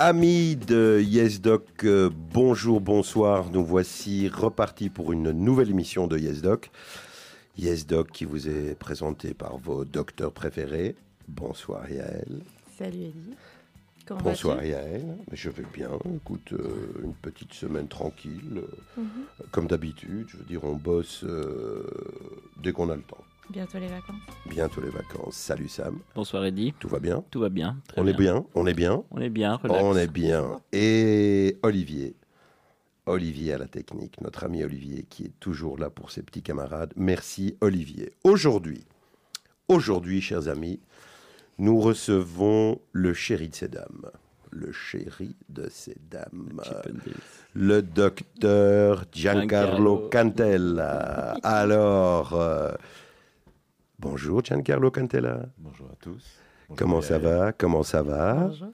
Amis de YesDoc, euh, bonjour, bonsoir. Nous voici repartis pour une nouvelle émission de YesDoc. YesDoc qui vous est présenté par vos docteurs préférés. Bonsoir Yael. Salut Eddie. Comment Bonsoir Yael. Je vais bien. Écoute, euh, une petite semaine tranquille. Mhm. Comme d'habitude, je veux dire, on bosse euh, dès qu'on a le temps. Bientôt les vacances. Bientôt les vacances. Salut Sam. Bonsoir Eddy, Tout va bien tout va bien. très On est bien On est bien On est bien, relax. On est bien. Et Olivier, Olivier à la technique, notre ami Olivier qui est toujours là pour ses petits camarades. Merci Olivier. Aujourd'hui, aujourd'hui, chers amis, nous recevons le chéri de ces dames. Le chéri de ces dames. Le docteur Giancarlo Giancarlo. Cantella. Alors, euh, bonjour Giancarlo Cantella. Bonjour à tous. Bonjour Comment ça va? Comment ça va? Bonjour.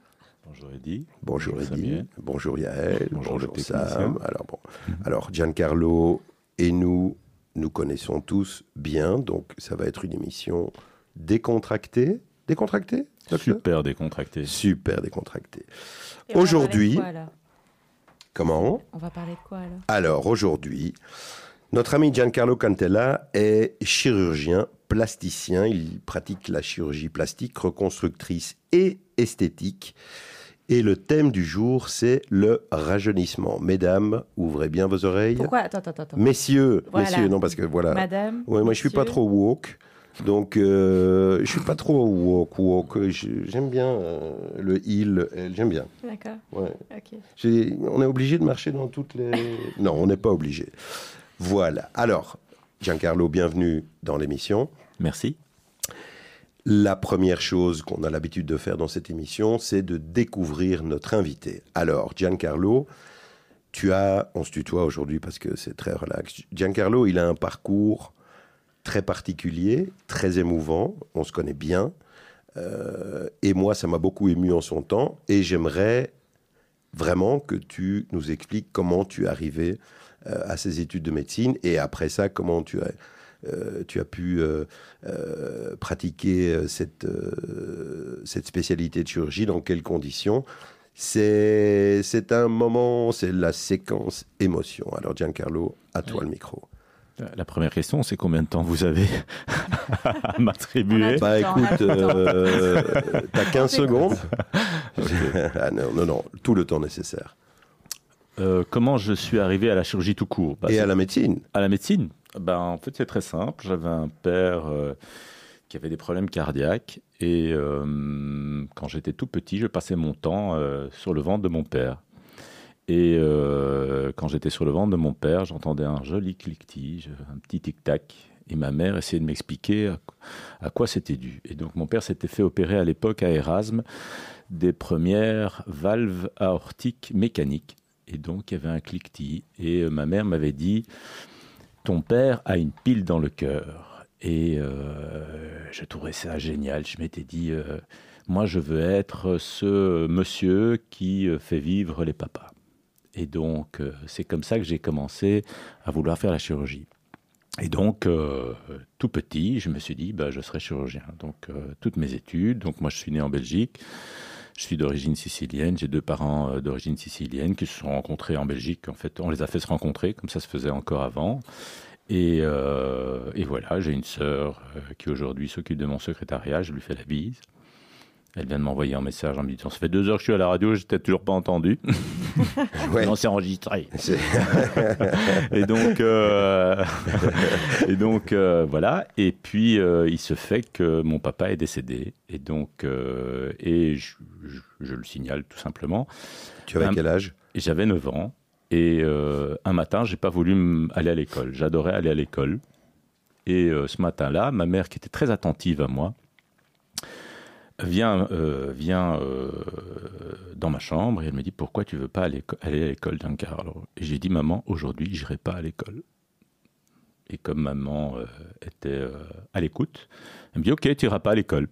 Bonjour Eddy. Bonjour Bonjour Eddy, Samuel. bonjour Yael, bonjour, Bonjour le Sam. Alors bon, alors Giancarlo et nous, nous connaissons tous bien, donc ça va être une émission décontractée. Décontractée Super décontracté. Super décontractée. Aujourd'hui- Comment? On va parler de quoi alors? Alors aujourd'hui, notre ami Giancarlo Cantella est chirurgien plasticien. Il pratique la chirurgie plastique, reconstructrice et esthétique. Et le thème du jour, c'est le rajeunissement. Mesdames, ouvrez bien vos oreilles. Pourquoi? Attends, attends, attends. Messieurs, Voilà. messieurs, non parce que voilà. Madame Ouais, moi je suis pas trop woke. Donc, euh, je suis pas trop woke, woke. J'aime bien euh, le il, j'aime bien. D'accord, Ouais. ok. J'ai- On est obligé de marcher dans toutes les. non, on n'est pas obligé. Voilà. Alors, Giancarlo, bienvenue dans l'émission. Merci. La première chose qu'on a l'habitude de faire dans cette émission, c'est de découvrir notre invité. Alors, Giancarlo, tu as, on se tutoie aujourd'hui parce que c'est très relax. Giancarlo, il a un parcours très particulier, très émouvant. On se connaît bien. Euh, et moi, ça m'a beaucoup ému en son temps. Et j'aimerais vraiment que tu nous expliques comment tu es arrivé à ces études de médecine et après ça, comment tu as, euh, tu as pu euh, euh, pratiquer euh, cette, euh, cette spécialité de chirurgie, dans quelles conditions? C'est c'est un moment, c'est la séquence émotion. Alors Giancarlo, à toi le micro. La première question, c'est combien de temps vous avez à m'attribuer? Bah écoute, euh, t'as 15 On t'écoute. secondes ah, non, non, non, tout le temps nécessaire. Euh, Comment je suis arrivé à la chirurgie tout court Bah, Et à la médecine à la médecine ben, En fait, c'est très simple. J'avais un père euh, qui avait des problèmes cardiaques. Et euh, quand j'étais tout petit, je passais mon temps sur le ventre de mon père. Et quand j'étais sur le ventre de mon père, j'entendais un joli cliquetis, un petit tic-tac. Et ma mère essayait de m'expliquer à, à quoi c'était dû. Et donc mon père s'était fait opérer à l'époque à Erasme des premières valves aortiques mécaniques. Et donc il y avait un cliquetis. Et euh, ma mère m'avait dit Ton père a une pile dans le cœur. Et euh, je trouvais ça génial. Je m'étais dit euh, Moi, je veux être ce monsieur qui fait vivre les papas. Et donc, c'est comme ça que j'ai commencé à vouloir faire la chirurgie. Et donc, tout petit, je me suis dit, bah, je serai chirurgien. Donc, toutes mes études. Donc, moi, je suis né en Belgique. Je suis d'origine sicilienne. J'ai deux parents euh, d'origine sicilienne qui se sont rencontrés en Belgique. En fait, on les a fait se rencontrer, comme ça se faisait encore avant. Et, euh, voilà, j'ai une sœur euh, qui aujourd'hui s'occupe de mon secrétariat. Je lui fais la bise. Elle vient de m'envoyer un message en me disant Ça fait deux heures que je suis à la radio, je t'ai toujours pas entendu. Ouais. Non, c'est enregistré. Et donc, euh, et donc euh, voilà. Et puis, euh, il se fait que mon papa est décédé. Et donc, et je, je- je le signale tout simplement. Tu avais Un- quel âge? J'avais 9 ans. Et un matin, j'ai pas voulu aller à l'école. J'adorais aller à l'école. Et ce matin-là, ma mère, qui était très attentive à moi, vient, euh, euh, dans ma chambre et elle me dit pourquoi tu veux pas aller, à l'école Giancarlo Et j'ai dit maman, aujourd'hui, j'irai pas à l'école. Et comme maman euh, était à l'écoute, elle me dit ok, tu iras pas à l'école.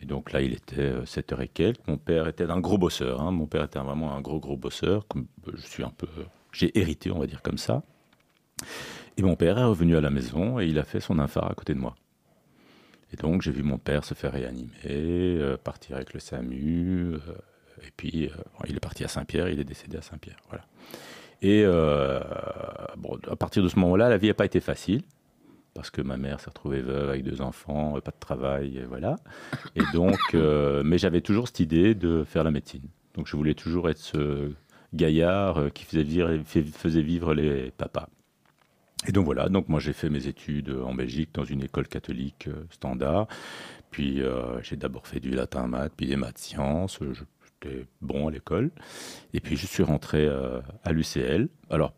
Et donc là, il était euh, 7 heures et quelques. Mon père était un gros bosseur. hein. Mon père était vraiment un gros, gros bosseur. Je suis un peu. J'ai hérité, on va dire comme ça. Et mon père est revenu à la maison et il a fait son infart à côté de moi. Et donc, j'ai vu mon père se faire réanimer, euh, partir avec le SAMU, euh, et puis, euh, il est parti à Saint-Pierre, il est décédé à Saint-Pierre. Voilà. Et bon, à partir de ce moment-là, la vie n'a pas été facile parce que ma mère s'est retrouvée veuve avec deux enfants, pas de travail, et voilà. Et donc, mais j'avais toujours cette idée de faire la médecine. Donc, je voulais toujours être ce gaillard qui faisait vivre les papas. Et donc voilà, donc moi j'ai fait mes études en Belgique dans une école catholique euh, standard. Puis j'ai d'abord fait du latin maths, puis des maths sciences. J'étais bon à l'école. Et puis je suis rentré à l'UCL. Alors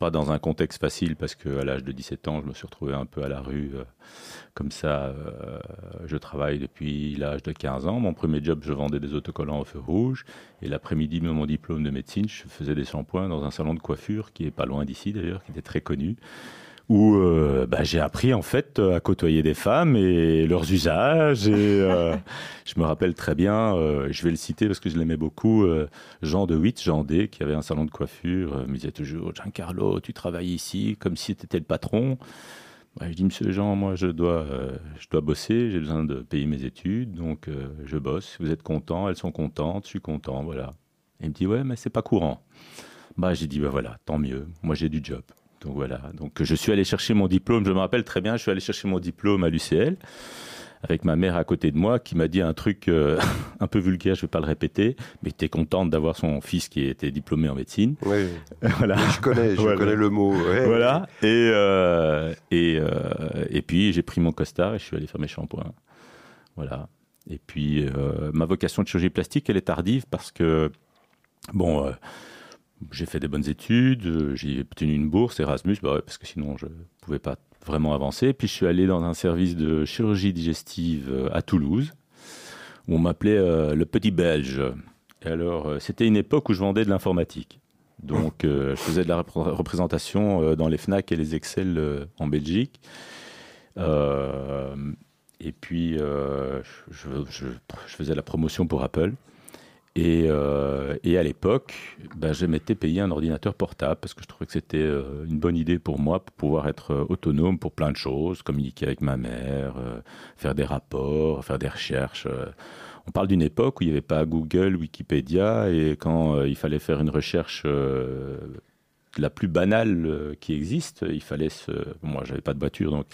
pas dans un contexte facile parce qu'à l'âge de 17 ans, je me suis retrouvé un peu à la rue. Euh, comme ça, euh, je travaille depuis l'âge de 15 ans. Mon premier job, je vendais des autocollants au feu rouge. Et l'après-midi, de mon diplôme de médecine, je faisais des shampoings dans un salon de coiffure qui est pas loin d'ici d'ailleurs, qui était très connu où euh, bah, j'ai appris en fait à côtoyer des femmes et leurs usages. Et euh, je me rappelle très bien, euh, je vais le citer parce que je l'aimais beaucoup, Jean de Witt, Jean D, qui avait un salon de coiffure, me disait toujours Giancarlo, tu travailles ici comme si tu étais le patron. je dis Monsieur Jean, moi je dois, je dois bosser, j'ai besoin de payer mes études, donc je bosse. Vous êtes content, elles sont contentes, je suis content, voilà. il me dit ouais, mais c'est pas courant. Bah j'ai dit bah voilà, tant mieux, moi j'ai du job. Donc voilà. Donc je suis allé chercher mon diplôme. Je me rappelle très bien. Je suis allé chercher mon diplôme à l'UCL avec ma mère à côté de moi qui m'a dit un truc euh, un peu vulgaire, je ne vais pas le répéter, mais était contente d'avoir son fils qui était diplômé en médecine. Oui. voilà. Je connais, je connais le mot. Voilà. Et euh, et euh, et puis j'ai pris mon costard et je suis allé faire mes shampoings. Voilà. Et puis ma vocation de chirurgie plastique, elle est tardive parce que bon j'ai fait des bonnes études, euh, j'ai obtenu une bourse Erasmus, bah parce que sinon je ne pouvais pas vraiment avancer. Puis je suis allé dans un service de chirurgie digestive euh, à Toulouse, où on m'appelait euh, le petit Belge. Alors, c'était une époque où je vendais de l'informatique. Donc, je faisais de la représentation dans les FNAC et les Excel en Belgique. et puis, je, je, faisais la promotion pour Apple. Euh, et, à l'époque, ben, je m'étais payé un ordinateur portable parce que je trouvais que c'était euh, une bonne idée pour moi pour pouvoir être euh, autonome pour plein de choses, communiquer avec ma mère, faire des rapports, faire des recherches. On parle d'une époque où il n'y avait pas Google, Wikipédia, et quand il fallait faire une recherche la plus banale qui existe, il fallait se... Moi, j'avais pas de voiture, donc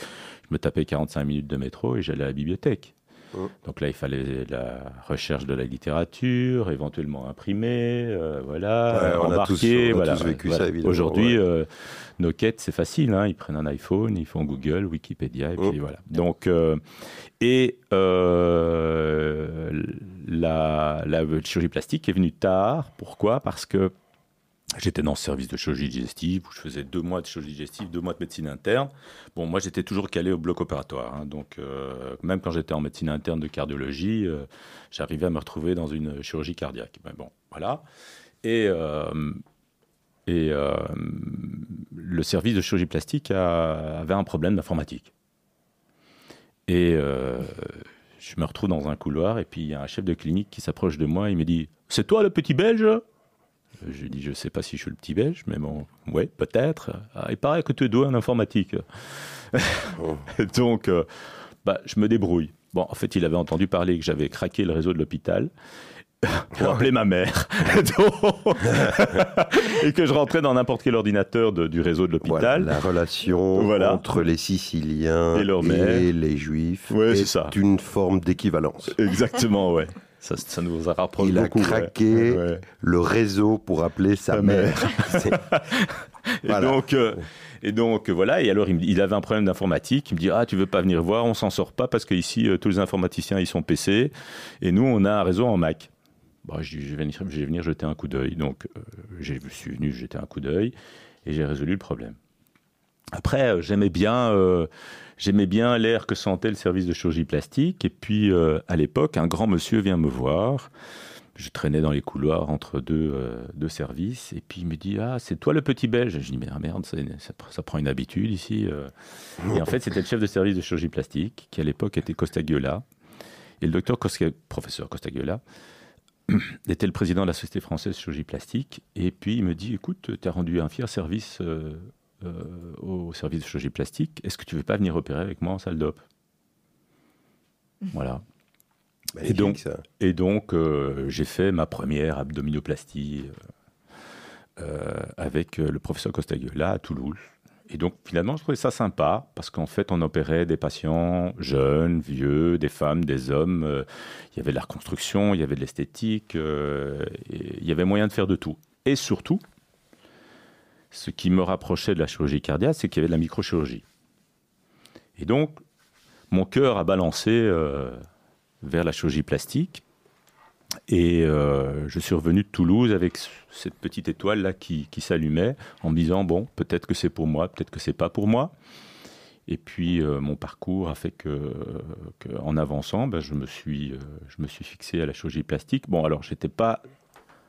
je me tapais 45 minutes de métro et j'allais à la bibliothèque. Mmh. Donc là, il fallait la recherche de la littérature, éventuellement imprimer, euh, voilà, on embarquer. A tous, vécu ça, évidemment. Aujourd'hui, euh, nos quêtes, c'est facile. Hein, ils prennent un iPhone, ils font Google, Wikipédia, et puis mmh. voilà. Donc, euh, et la, la chirurgie plastique est venue tard. Pourquoi? Parce que J'étais dans le service de chirurgie digestive où je faisais deux mois de chirurgie digestive, deux mois de médecine interne. Bon, moi j'étais toujours calé au bloc opératoire, hein. donc euh, même quand j'étais en médecine interne de cardiologie, euh, j'arrivais à me retrouver dans une chirurgie cardiaque. Ben bon, voilà. Et euh, et le service de chirurgie plastique avait un problème d'informatique. Et je me retrouve dans un couloir et puis il y a un chef de clinique qui s'approche de moi. Il me dit "C'est toi le petit Belge? Je lui dis, je ne sais pas si je suis le petit belge, mais bon, ouais, peut-être. Ah, il paraît que tu es doué en informatique. Oh. Donc, euh, bah, je me débrouille. Bon, en fait, il avait entendu parler que j'avais craqué le réseau de l'hôpital pour appeler ma mère. et que je rentrais dans n'importe quel ordinateur du réseau de l'hôpital. la relation entre les Siciliens et, les Juifs est, une forme d'équivalence. Exactement, ouais. Ça, nous a rapproché Il a craqué le réseau pour appeler sa, mère. et, donc, euh, et donc, voilà. Et alors, il, avait un problème d'informatique. Il me dit Ah, tu veux pas venir voir On s'en sort pas parce qu'ici, euh, tous les informaticiens, ils sont PC. Et nous, on a un réseau en Mac. Bon, je, je, vais venir, je vais venir jeter un coup d'œil. Donc, euh, je suis venu jeter un coup d'œil et j'ai résolu le problème. Après, j'aimais bien J'aimais bien l'air que sentait le service de chirurgie plastique. Et puis, euh, à l'époque, un grand monsieur vient me voir. Je traînais dans les couloirs entre deux, euh, deux services. Et puis, il me dit Ah, c'est toi le petit belge? Je dis Mais ah, merde, ça, prend une habitude ici. Euh. Et en fait, c'était le chef de service de chirurgie plastique, qui à l'époque était Costaguiola. Et le docteur professeur Costaguiola était le président de la Société française de chirurgie plastique. Et puis, il me dit Écoute, tu as rendu un fier service au service de chirurgie plastique, est-ce que tu veux pas venir opérer avec moi en salle d'op? Voilà. Magnifique, donc, ça. Et donc, euh, j'ai fait ma première abdominoplastie euh, euh, avec euh, le professeur Costaguela à Toulouse. Et donc, finalement, je trouvais ça sympa parce qu'en fait, on opérait des patients jeunes, vieux, des femmes, des hommes. euh, il y avait de la reconstruction, il y avait de l'esthétique, euh, il y avait moyen de faire de tout. Et surtout, ce qui me rapprochait de la chirurgie cardiaque, c'est qu'il y avait de la microchirurgie. Et donc, mon cœur a balancé euh, vers la chirurgie plastique. Et euh, je suis revenu de Toulouse avec cette petite étoile là qui, s'allumait en me disant bon peut-être que c'est pour moi, peut-être que c'est pas pour moi. Et puis euh, mon parcours a fait que, en avançant, ben, je me suis je me suis fixé à la chirurgie plastique. Bon alors j'étais pas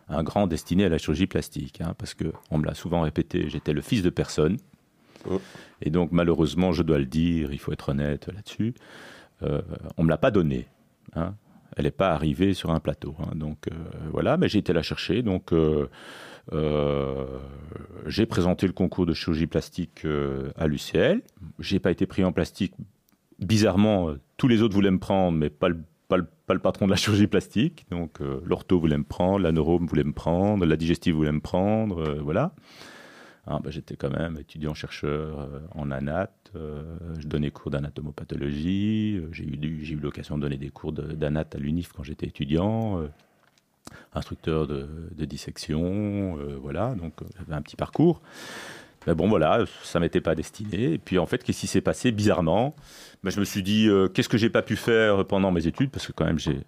un grand destiné à la chirurgie plastique hein, parce que on me l'a souvent répété, j'étais le fils de personne. Oh. Et donc malheureusement, je dois le dire, il faut être honnête là-dessus, euh, on me l'a pas donné. hein. Elle n'est pas arrivée sur un plateau. hein. Donc euh, voilà, mais j'ai été la chercher. Donc euh, euh, j'ai présenté le concours de chirurgie plastique à l'UCL. J'ai pas été pris en plastique. Bizarrement, tous les autres voulaient me prendre, mais pas le, pas le, patron de la chirurgie plastique. Donc euh, l'ortho voulait me prendre, la neuro voulait me prendre, la digestive voulait me prendre. euh, voilà. Ah, bah, J'étais quand même étudiant-chercheur euh, en anat. euh, je donnais cours d'anatomopathologie. J'ai eu, eu l'occasion de donner des cours d'anat à l'UNIF quand j'étais étudiant. instructeur de, dissection. voilà, donc j'avais un petit parcours. Mais bon, voilà, ça m'était pas destiné. Et puis en fait, qu'est-ce qui s'est passé Bizarrement, ben, je me suis dit, euh, qu'est-ce que j'ai pas pu faire pendant mes études? Parce que quand même, j'ai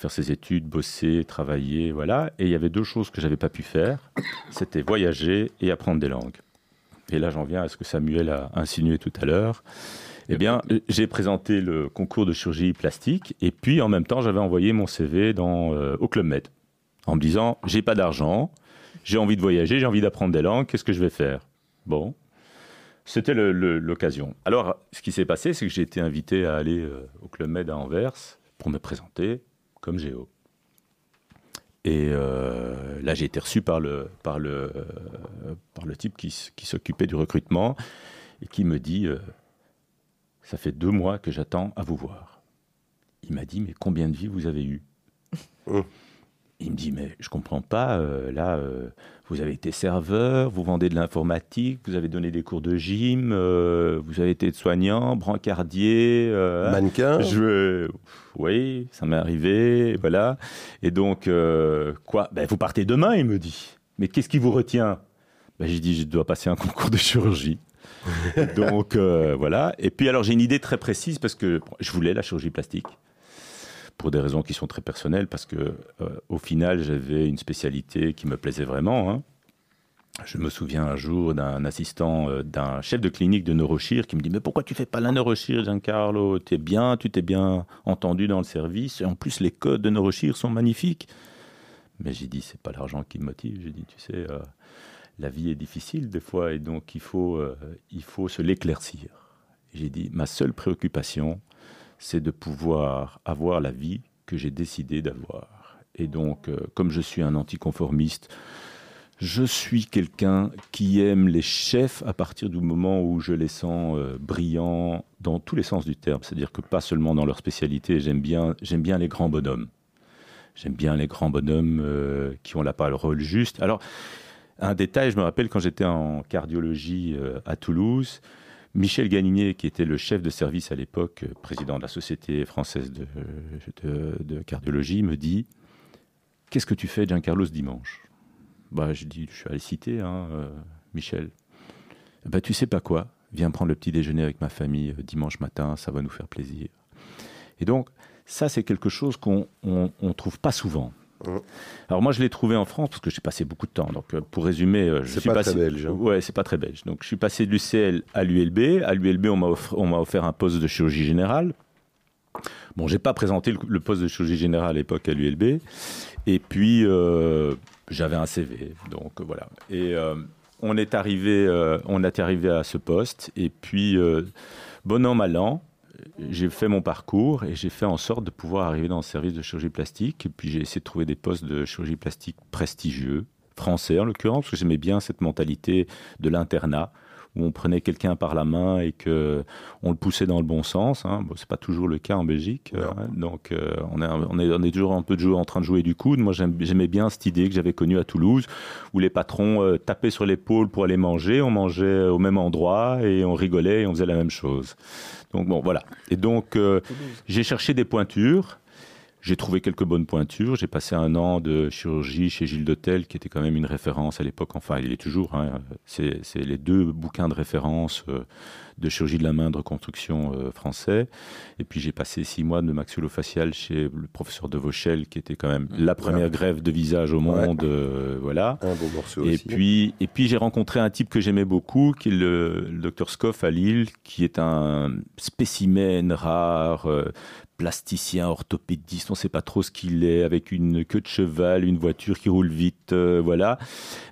faire ces études, bosser, travailler, voilà. Et il y avait deux choses que j'avais pas pu faire. C'était voyager et apprendre des langues. Et là, j'en viens à ce que Samuel a insinué tout à l'heure. Eh bien, j'ai présenté le concours de chirurgie plastique et puis en même temps, j'avais envoyé mon CV euh, au Club Med en me disant j'ai pas d'argent, j'ai envie de voyager, j'ai envie d'apprendre des langues, qu'est-ce que je vais faire? Bon, c'était l'occasion. Alors, ce qui s'est passé, c'est que j'ai été invité à aller euh, au Club Med à Anvers pour me présenter comme géo. Et euh, là, j'ai été reçu par le, par le, euh, par le type qui, qui s'occupait du recrutement et qui me dit Ça fait deux mois que j'attends à vous voir. Il m'a dit Mais combien de vies vous avez eu Hum. Il me dit Mais je comprends pas, là, vous avez été serveur, vous vendez de l'informatique, vous avez donné des cours de gym, euh, vous avez été soignant, brancardier. euh, Mannequin je, oui, ça m'est arrivé, voilà. Et donc, euh, quoi? Ben, Vous partez demain, il me dit. Mais qu'est-ce qui vous retient? Ben, J'ai dit, je dois passer un concours de chirurgie. donc, voilà. Et puis, alors, j'ai une idée très précise parce que bon, je voulais la chirurgie plastique pour des raisons qui sont très personnelles, parce que euh, au final, j'avais une spécialité qui me plaisait vraiment. hein. Je me souviens un jour d'un assistant, euh, d'un chef de clinique de neurochir qui me dit Mais pourquoi tu fais pas la neurochir, Giancarlo? T'es bien, tu t'es bien entendu dans le service, et en plus, les codes de neurochir sont magnifiques. Mais j'ai dit C'est pas l'argent qui me motive. J'ai dit Tu sais, euh, la vie est difficile des fois, et donc il faut, il faut se l'éclaircir. J'ai dit Ma seule préoccupation, c'est de pouvoir avoir la vie que j'ai décidé d'avoir. Et donc, euh, comme je suis un anticonformiste, je suis quelqu'un qui aime les chefs à partir du moment où je les sens euh, brillants dans tous les sens du terme. C'est-à-dire que pas seulement dans leur spécialité, j'aime bien, j'aime bien les grands bonhommes. J'aime bien les grands bonhommes euh, qui ont la parole juste. Alors, un détail, je me rappelle quand j'étais en cardiologie à Toulouse, Michel Ganinier, qui était le chef de service à l'époque, euh, président de la Société française de, cardiologie, me dit Qu'est-ce que tu fais, Giancarlo, ce dimanche? Bah, Je dis Je suis allé citer, hein, euh, Michel. Bah, tu sais pas quoi Viens prendre le petit déjeuner avec ma famille euh, dimanche matin, ça va nous faire plaisir. Et donc, ça, c'est quelque chose qu'on on, on trouve pas souvent. Mhm. Alors moi, je l'ai trouvé en France parce que j'ai passé beaucoup de temps. Donc, euh, pour résumer, euh, je suis pas passé. très belge, hein. Ouais, c'est pas très belge. Donc, je suis passé de l'UCL à l'ULB. À l'ULB, on m'a offert, un poste de chirurgie générale. Bon, j'ai pas présenté le, poste de chirurgie générale à l'époque à l'ULB. Et puis, euh, j'avais un CV. Donc, voilà. Et euh, on est arrivé, euh, on est arrivé à ce poste. Et puis, bon an, mal an, j'ai fait mon parcours et j'ai fait en sorte de pouvoir arriver dans le service de chirurgie plastique. Et puis, j'ai essayé de trouver des postes de chirurgie plastique prestigieux, français en l'occurrence, parce que j'aimais bien cette mentalité de l'internat où on prenait quelqu'un par la main et que on le poussait dans le bon sens. Hein. Bon, c'est pas toujours le cas en Belgique, Non. hein. donc euh, on, est, on, est, on est toujours un peu de en train de jouer du coude. Moi, j'aimais bien cette idée que j'avais connue à Toulouse, où les patrons euh, tapaient sur l'épaule pour aller manger, on mangeait au même endroit et on rigolait et on faisait la même chose. Donc bon, voilà. Et donc euh, j'ai cherché des pointures. J'ai trouvé quelques bonnes pointures. J'ai passé un an de chirurgie chez Gilles Dautel, qui était quand même une référence à l'époque. Enfin, il est toujours. hein. C'est les deux bouquins de référence euh, de chirurgie de la main de reconstruction euh, français. Et puis j'ai passé six mois de maxillofacial chez le professeur de Vauchel, qui était quand même la première grève de visage au monde. euh, voilà. Un beau morceau Et aussi. puis, et puis j'ai rencontré un type que j'aimais beaucoup, qui est le, le docteur Scoff à Lille, qui est un spécimen rare, plasticien, orthopédiste, on ne sait pas trop ce qu'il est, avec une queue de cheval, une voiture qui roule vite, euh, voilà,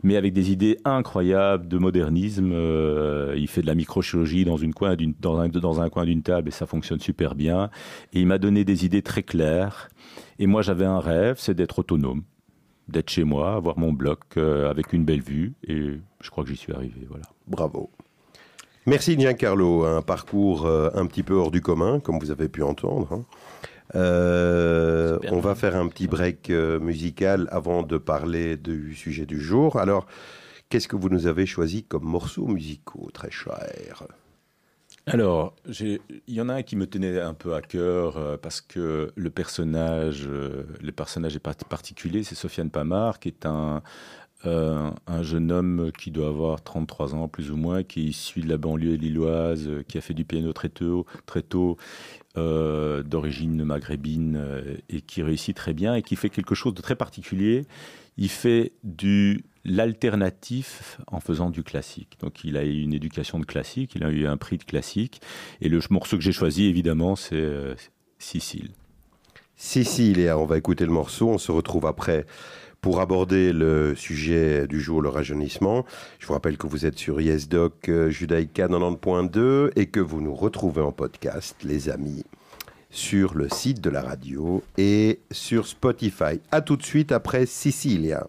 mais avec des idées incroyables de modernisme. euh, il fait de la microchirurgie dans, coin dans un coin d'une table et ça fonctionne super bien. Et il m'a donné des idées très claires. Et moi, j'avais un rêve, c'est d'être autonome d'être chez moi, avoir mon bloc euh, avec une belle vue. Et je crois que j'y suis arrivé. Voilà. Bravo. Merci Giancarlo, un parcours euh, un petit peu hors du commun, comme vous avez pu entendre. hein. Euh, on va faire un petit break euh, musical avant de parler du sujet du jour. Alors, qu'est-ce que vous nous avez choisi comme morceaux musicaux, très cher Alors, il y en a un qui me tenait un peu à cœur euh, parce que le personnage, euh, le personnage est parti- particulier, c'est Sofiane Pamar, qui est un, euh, un jeune homme qui doit avoir 33 ans plus ou moins, qui est issu de la banlieue lilloise, euh, qui a fait du piano très tôt, très tôt euh, d'origine maghrébine et qui réussit très bien et qui fait quelque chose de très particulier. Il fait du l'alternatif en faisant du classique. Donc il a eu une éducation de classique, il a eu un prix de classique. Et le morceau que j'ai choisi, évidemment, c'est Sicile. Cécile, et on va écouter le morceau. On se retrouve après pour aborder le sujet du jour, le rajeunissement. Je vous rappelle que vous êtes sur YesDoc euh, Judaïka 90.2 et que vous nous retrouvez en podcast, les amis, sur le site de la radio et sur Spotify. À tout de suite après Sicilia.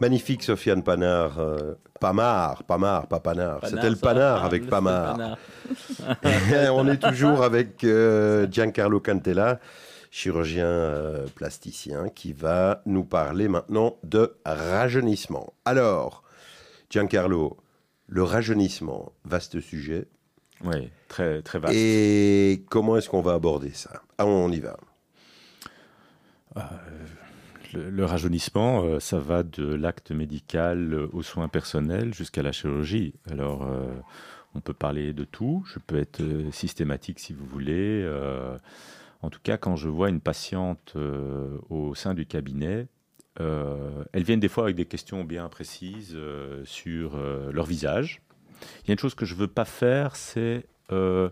Magnifique Sofiane Panard. euh, Pamard, Pamard, pas Panard. Panard, C'était le Panard avec. Panard. On est toujours avec euh, Giancarlo Cantella, chirurgien euh, plasticien, qui va nous parler maintenant de rajeunissement. Alors, Giancarlo, le rajeunissement, vaste sujet. Oui, très, très vaste. Et comment est-ce qu'on va aborder ça? Ah, on y va. Le, rajeunissement, euh, ça va de l'acte médical euh, aux soins personnels jusqu'à la chirurgie. Alors, euh, on peut parler de tout. Je peux être systématique si vous voulez. En tout cas, quand je vois une patiente au sein du cabinet, elles viennent des fois avec des questions bien précises sur leur visage. Il y a une chose que je ne veux pas faire, c'est... la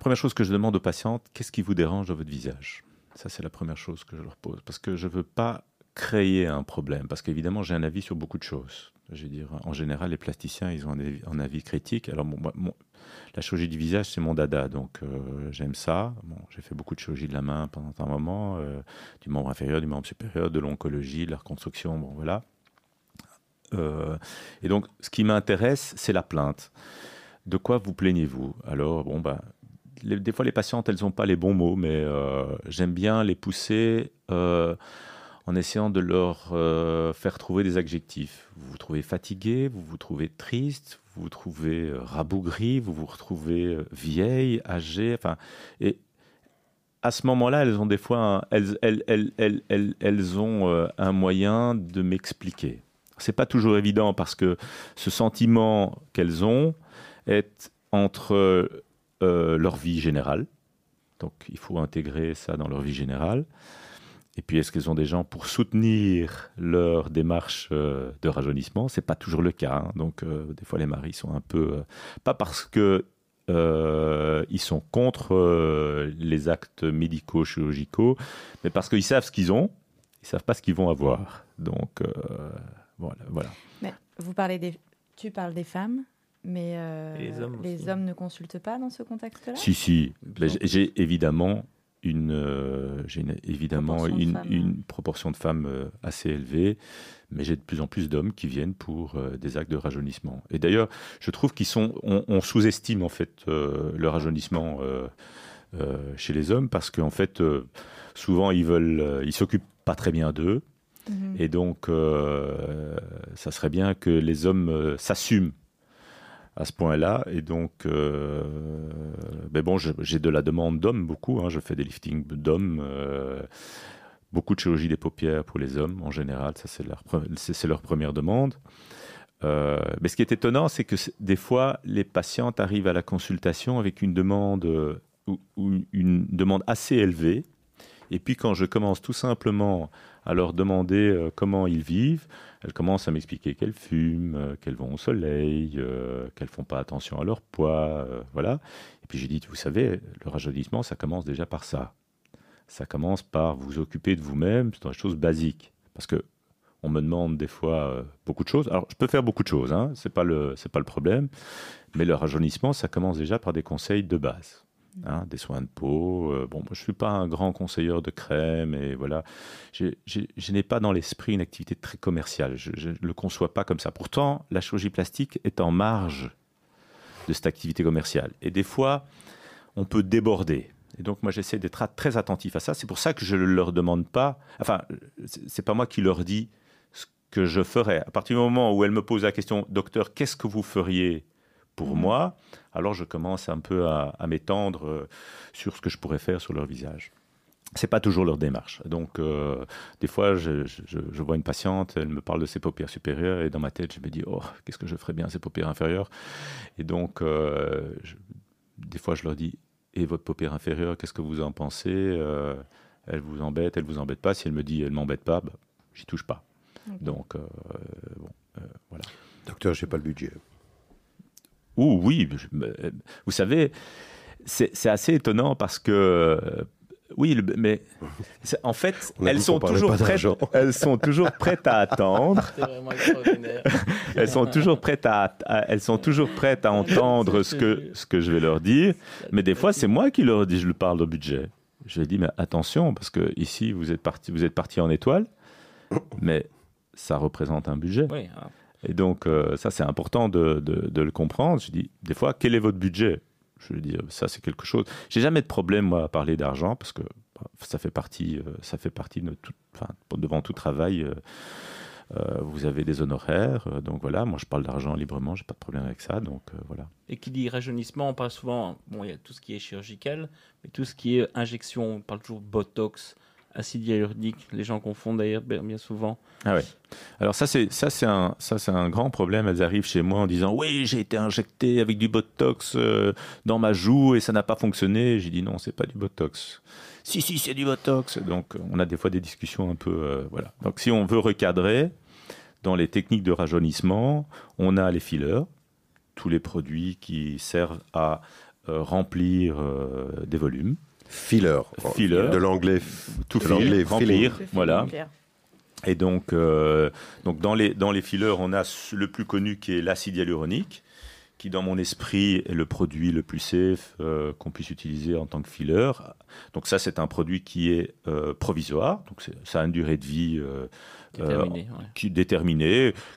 première chose que je demande aux patientes, qu'est-ce qui vous dérange dans votre visage? Ça, c'est la première chose que je leur pose. Parce que je ne veux pas créer un problème. Parce qu'évidemment, j'ai un avis sur beaucoup de choses. Je veux dire, en général, les plasticiens, ils ont un avis, critique. Alors, la chirurgie du visage, c'est mon dada. Donc, euh, j'aime ça. Bon, j'ai fait beaucoup de chirurgie de la main pendant un moment, euh, du membre inférieur, du membre supérieur, de l'oncologie, de la reconstruction. Bon, voilà. Euh, et donc, ce qui m'intéresse, c'est la plainte. De quoi vous plaignez-vous? Alors, bon, bah, des fois, les patientes, elles n'ont pas les bons mots, mais euh, j'aime bien les pousser euh, en essayant de leur euh, faire trouver des adjectifs. Vous vous trouvez fatigué, vous vous trouvez triste, vous vous trouvez rabougri, vous vous retrouvez vieille, âgée, enfin, et à ce moment-là, elles ont des fois, un- elles, elles, elles, elles, ont un moyen de m'expliquer. C'est pas toujours évident parce que ce sentiment qu'elles ont est entre euh, leur vie générale. Donc il faut intégrer ça dans leur vie générale. Et puis est-ce qu'elles ont des gens pour soutenir leur démarche euh, de rajeunissement? C'est pas toujours le cas. hein. Donc euh, des fois les maris sont un peu pas parce que ils sont contre les actes médicaux chirurgicaux, mais parce qu'ils savent ce qu'ils ont, ils savent pas ce qu'ils vont avoir. Donc voilà. Mais tu parles des femmes, mais euh, les hommes ne consultent pas dans ce contexte-là? Si, si. Ben, j'ai- évidemment une, euh, j'ai évidemment Proportion de une, femmes, une proportion de femmes euh, assez élevée, mais j'ai de plus en plus d'hommes qui viennent pour euh, des actes de rajeunissement. Et d'ailleurs, je trouve qu'ils sont, on, on sous-estime en fait euh, le rajeunissement euh, euh, chez les hommes parce qu'en fait, euh, souvent ils veulent, euh, ils s'occupent pas très bien d'eux, Mhm. et donc euh, ça serait bien que les hommes euh, s'assument à ce point-là. Et donc, euh, mais bon, j'ai de la demande d'hommes beaucoup. hein. je fais des liftings d'hommes. euh, beaucoup de chirurgie des paupières pour les hommes en général. Ça, c'est leur, pre- leur première demande. Euh, mais ce qui est étonnant, c'est que des fois, les patientes arrivent à la consultation avec une demande, ou une demande assez élevée. Et puis quand je commence tout simplement à leur demander euh, comment ils vivent, elles commencent à m'expliquer qu'elles fument, euh, qu'elles vont au soleil, euh, qu'elles font pas attention à leur poids, voilà. Et puis j'ai dit, vous savez, le rajeunissement, ça commence déjà par ça. Ça commence par vous occuper de vous-même dans les choses basiques. Parce que on me demande des fois beaucoup de choses. Alors, je peux faire beaucoup de choses, hein, c'est pas le c'est pas le problème. Mais le rajeunissement, ça commence déjà par des conseils de base, hein, des soins de peau. euh, bon, moi, je suis pas un grand conseilleur de crème et voilà. Je n'ai pas dans l'esprit une activité très commerciale. Je ne le conçois pas comme ça. Pourtant, la chirurgie plastique est en marge de cette activité commerciale. Et des fois, on peut déborder. Et donc, moi, j'essaie d'être très attentif à ça. C'est pour ça que je ne leur demande pas. Enfin, c'est pas moi qui leur dis ce que je ferais. À partir du moment où elle me pose la question, docteur, qu'est-ce que vous feriez pour Mhm. moi? Alors, je commence un peu à, à m'étendre euh, sur ce que je pourrais faire sur leur visage. C'est pas toujours leur démarche. Donc, euh, des fois, je, je- je vois une patiente, elle me parle de ses paupières supérieures, et dans ma tête, je me dis, oh, qu'est-ce que je ferais bien à ses paupières inférieures? Et donc, euh, je- des fois, je leur dis, et votre paupière inférieure, qu'est-ce que vous en pensez? Euh, Elle vous embête, elle vous embête pas Si elle me dit, elle m'embête pas, bah, j'y touche pas. Donc, euh, bon, euh, voilà. Docteur, j'ai pas le budget. Ouh, oui, je- vous savez, c'est assez étonnant parce que, euh, oui, le- mais en fait, elles sont, toujours prêtes, elles sont toujours prêtes à attendre. Elles sont toujours prêtes à, à- elles sont toujours prêtes à entendre ce que, ce que je vais leur dire. Mais des fois, c'est moi qui leur dis, je leur parle de budget. Je leur dis, mais attention, parce que ici, vous êtes parti, vous êtes parti en étoile. mais ça représente un budget. Oui, ah. Et donc, euh, ça, c'est important de, de- le comprendre. Je dis, des fois, quel est votre budget? Je veux dire, ça, c'est quelque chose. J'ai jamais de problème, moi, à parler d'argent, parce que bah, ça fait partie, euh, ça fait partie de tout, enfin, devant tout travail. euh, euh, vous avez des honoraires, euh, donc voilà. Moi, je parle d'argent librement, j'ai pas de problème avec ça, donc euh, voilà. Et qui dit rajeunissement, on parle souvent, bon, il y a tout ce qui est chirurgical, mais tout ce qui est injection, on parle toujours botox, acide. Les gens confondent d'ailleurs bien souvent. Ah ouais. Alors ça c'est ça c'est un ça c'est un grand problème. Elles arrivent chez moi en disant oui j'ai été injecté avec du botox euh, dans ma joue et ça n'a pas fonctionné. J'ai dit non c'est pas du botox. Si si c'est du botox. Donc on a des fois des discussions un peu euh, voilà. Donc si on veut recadrer dans les techniques de rajeunissement, on a les fillers, tous les produits qui servent à euh, remplir euh, des volumes. Filler. Filler. De l'anglais. Tout l'anglais remplir, voilà. Et donc, euh, donc dans, les, dans les fillers, on a le plus connu qui est l'acide hyaluronique, qui dans mon esprit est le produit le plus safe euh, qu'on puisse utiliser en tant que filler. Donc ça, c'est un produit qui est euh, provisoire, donc ça a une durée de vie euh, Déterminé, ouais. qui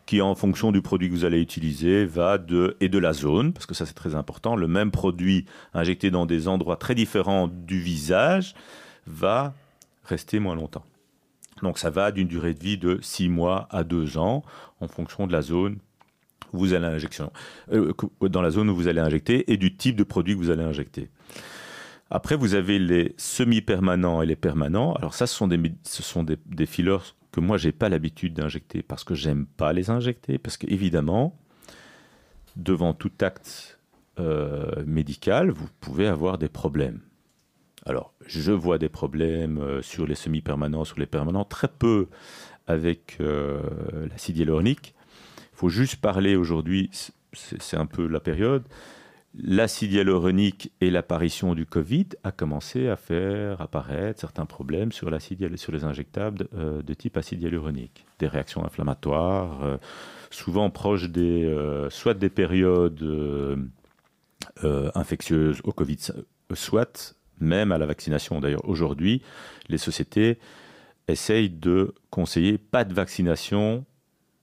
qui en fonction du produit que vous allez utiliser va de et de la zone, parce que ça c'est très important. Le même produit injecté dans des endroits très différents du visage va rester moins longtemps. Donc ça va d'une durée de vie de 6 mois à 2 ans en fonction de la zone où vous allez injection, euh, dans la zone où vous allez injecter et du type de produit que vous allez injecter. Après, vous avez les semi-permanents et les permanents. Alors ça, ce sont des, ce sont des, des fillers que moi, j'ai pas l'habitude d'injecter parce que j'aime pas les injecter. Parce que évidemment, devant tout acte euh, médical, vous pouvez avoir des problèmes. Alors, je vois des problèmes euh, sur les semi-permanents, sur les permanents, très peu avec euh, l'acide hyaluronique. Il faut juste parler aujourd'hui, c'est un peu la période. L'acide hyaluronique et l'apparition du Covid a commencé à faire apparaître certains problèmes sur, les injectables euh, de type acide hyaluronique. Des réactions inflammatoires, euh, souvent proches des, euh, soit des périodes infectieuses au Covid, soit même à la vaccination. D'ailleurs, aujourd'hui, les sociétés essayent de conseiller pas de vaccination,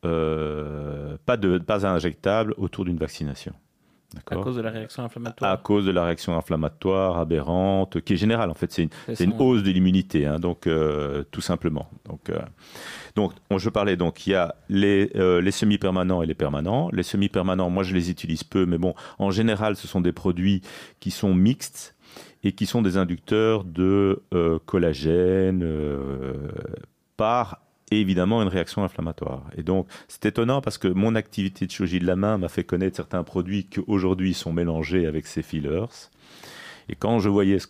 pas, de, injectable autour d'une vaccination. À cause de la réaction à inflammatoire. cause de la réaction inflammatoire aberrante, qui est générale en fait, c'est une, hausse de l'immunité, hein, donc euh, tout simplement. Donc, euh, donc on- je parlais donc il y a les, euh, les semi-permanents et les permanents. Les semi-permanents, moi je les utilise peu, mais bon, en général, ce sont des produits qui sont mixtes et qui sont des inducteurs de collagène euh, par évidemment une réaction inflammatoire. Et donc, c'est étonnant parce que mon activité de chirurgie de la main m'a fait connaître certains produits qui aujourd'hui sont mélangés avec ces fillers. Et quand je voyais ce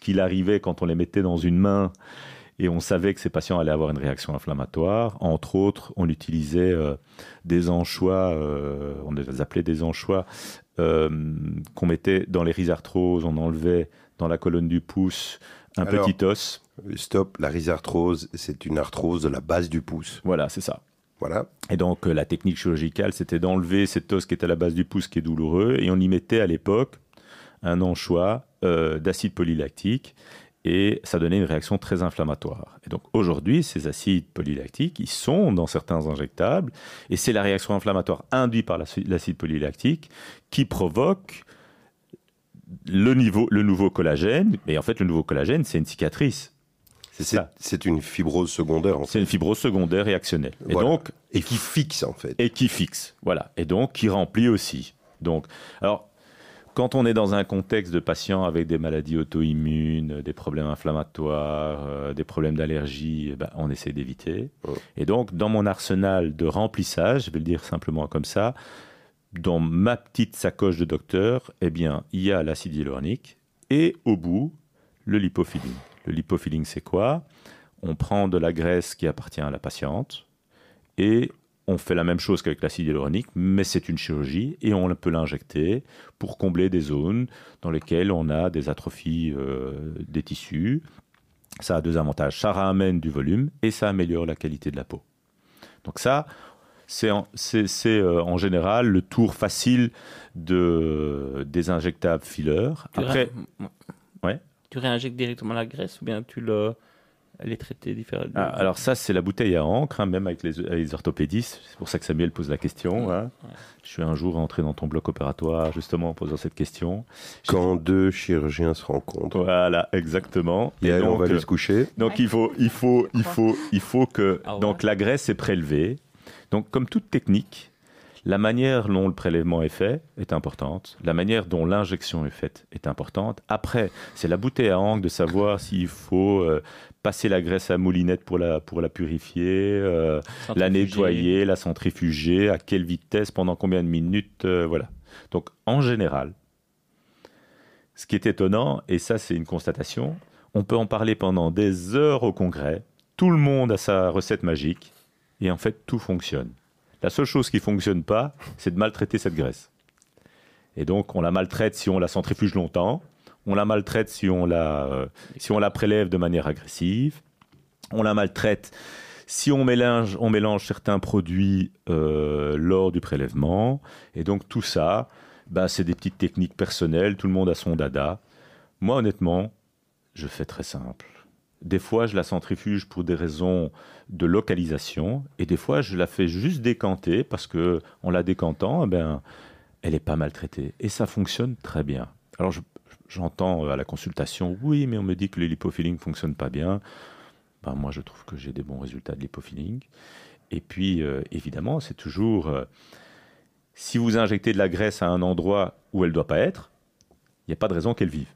qu'il arrivait quand on les mettait dans une main et on savait que ces patients allaient avoir une réaction inflammatoire, entre autres, on utilisait euh, des anchois, euh, on les appelait des anchois euh, qu'on mettait dans les rhizarthroses, on enlevait dans la colonne du pouce un Alors- petit os. Stop, la rhizarthrose, c'est une arthrose de la base du pouce. Voilà, c'est ça. Voilà. Et donc, euh, la technique chirurgicale, c'était d'enlever cet os qui est à la base du pouce, qui est douloureux, et on y mettait à l'époque un anchois euh, d'acide polylactique, et ça donnait une réaction très inflammatoire. Et donc, aujourd'hui, ces acides polylactiques, ils sont dans certains injectables, et c'est la réaction inflammatoire induite par l'aci- l'acide polylactique qui provoque le, niveau, le nouveau collagène. Et en fait, le nouveau collagène, c'est une cicatrice. C'est C'est ça. c'est une fibrose secondaire, en fait. C'est une fibrose secondaire réactionnelle. Et Voilà. donc, Et qui fixe, en fait. et qui fixe. Voilà. Et donc qui remplit aussi. Donc, alors, quand on est dans un contexte de patients avec des maladies auto-immunes, des problèmes inflammatoires, euh, des problèmes d'allergie, eh ben, on essaie d'éviter. Oh. Et donc, dans mon arsenal de remplissage, je vais le dire simplement comme ça, dans ma petite sacoche de docteur, eh bien, il y a l'acide hyaluronique et au bout, le lipofilling. Le lipofilling, c'est quoi? On prend de la graisse qui appartient à la patiente et on fait la même chose qu'avec l'acide hyaluronique, mais c'est une chirurgie et on peut l'injecter pour combler des zones dans lesquelles on a des atrophies euh, des tissus. Ça a deux avantages. Ça ramène du volume et ça améliore la qualité de la peau. Donc ça, c'est en, euh, en général le tour facile de, des injectables fillers. Tu Après, ré- Ouais. Tu réinjectes directement la graisse ou bien tu le. elle est traitée différemment? Ah, alors ça, c'est la bouteille à encre, hein, même avec les, les, orthopédistes. C'est pour ça que Samuel pose la question. Hein. Ouais. Je suis un jour entré dans ton bloc opératoire justement en posant cette question. Quand deux chirurgiens se rencontrent. Voilà, exactement. Et, Et donc, on va aller se coucher. Donc il faut, il faut, il faut, il faut que donc la graisse est prélevée. Donc comme toute technique, la manière dont le prélèvement est fait est importante. La manière dont l'injection est faite est importante. Après, c'est la bouteille à encre de savoir s'il faut euh, passer la graisse à moulinette pour la, pour la purifier, euh, la nettoyer, la centrifuger, à quelle vitesse, pendant combien de minutes, euh, voilà. Donc, en général, ce qui est étonnant, et ça c'est une constatation, on peut en parler pendant des heures au congrès, tout le monde a sa recette magique, et en fait tout fonctionne. La seule chose qui ne fonctionne pas, c'est de maltraiter cette graisse. Et donc, on la maltraite si on la centrifuge longtemps, on la maltraite si on la, euh, si on la prélève de manière agressive, on la maltraite si on mélange, on mélange certains produits euh, lors du prélèvement. Et donc, tout ça, bah, c'est des petites techniques personnelles, tout le monde a son dada. Moi, honnêtement, je fais très simple. Des fois, je la centrifuge pour des raisons de localisation, et des fois, je la fais juste décanter parce que la décantant, eh ben, elle n'est pas maltraitée, et ça fonctionne très bien. Alors, j'entends à la consultation, oui, mais on me dit que le lipofilling fonctionne pas bien. Ben, moi, je trouve que j'ai des bons résultats de lipofilling. Et puis, euh, évidemment, c'est toujours euh, si vous injectez de la graisse à un endroit où elle ne doit pas être, il n'y a pas de raison qu'elle vive.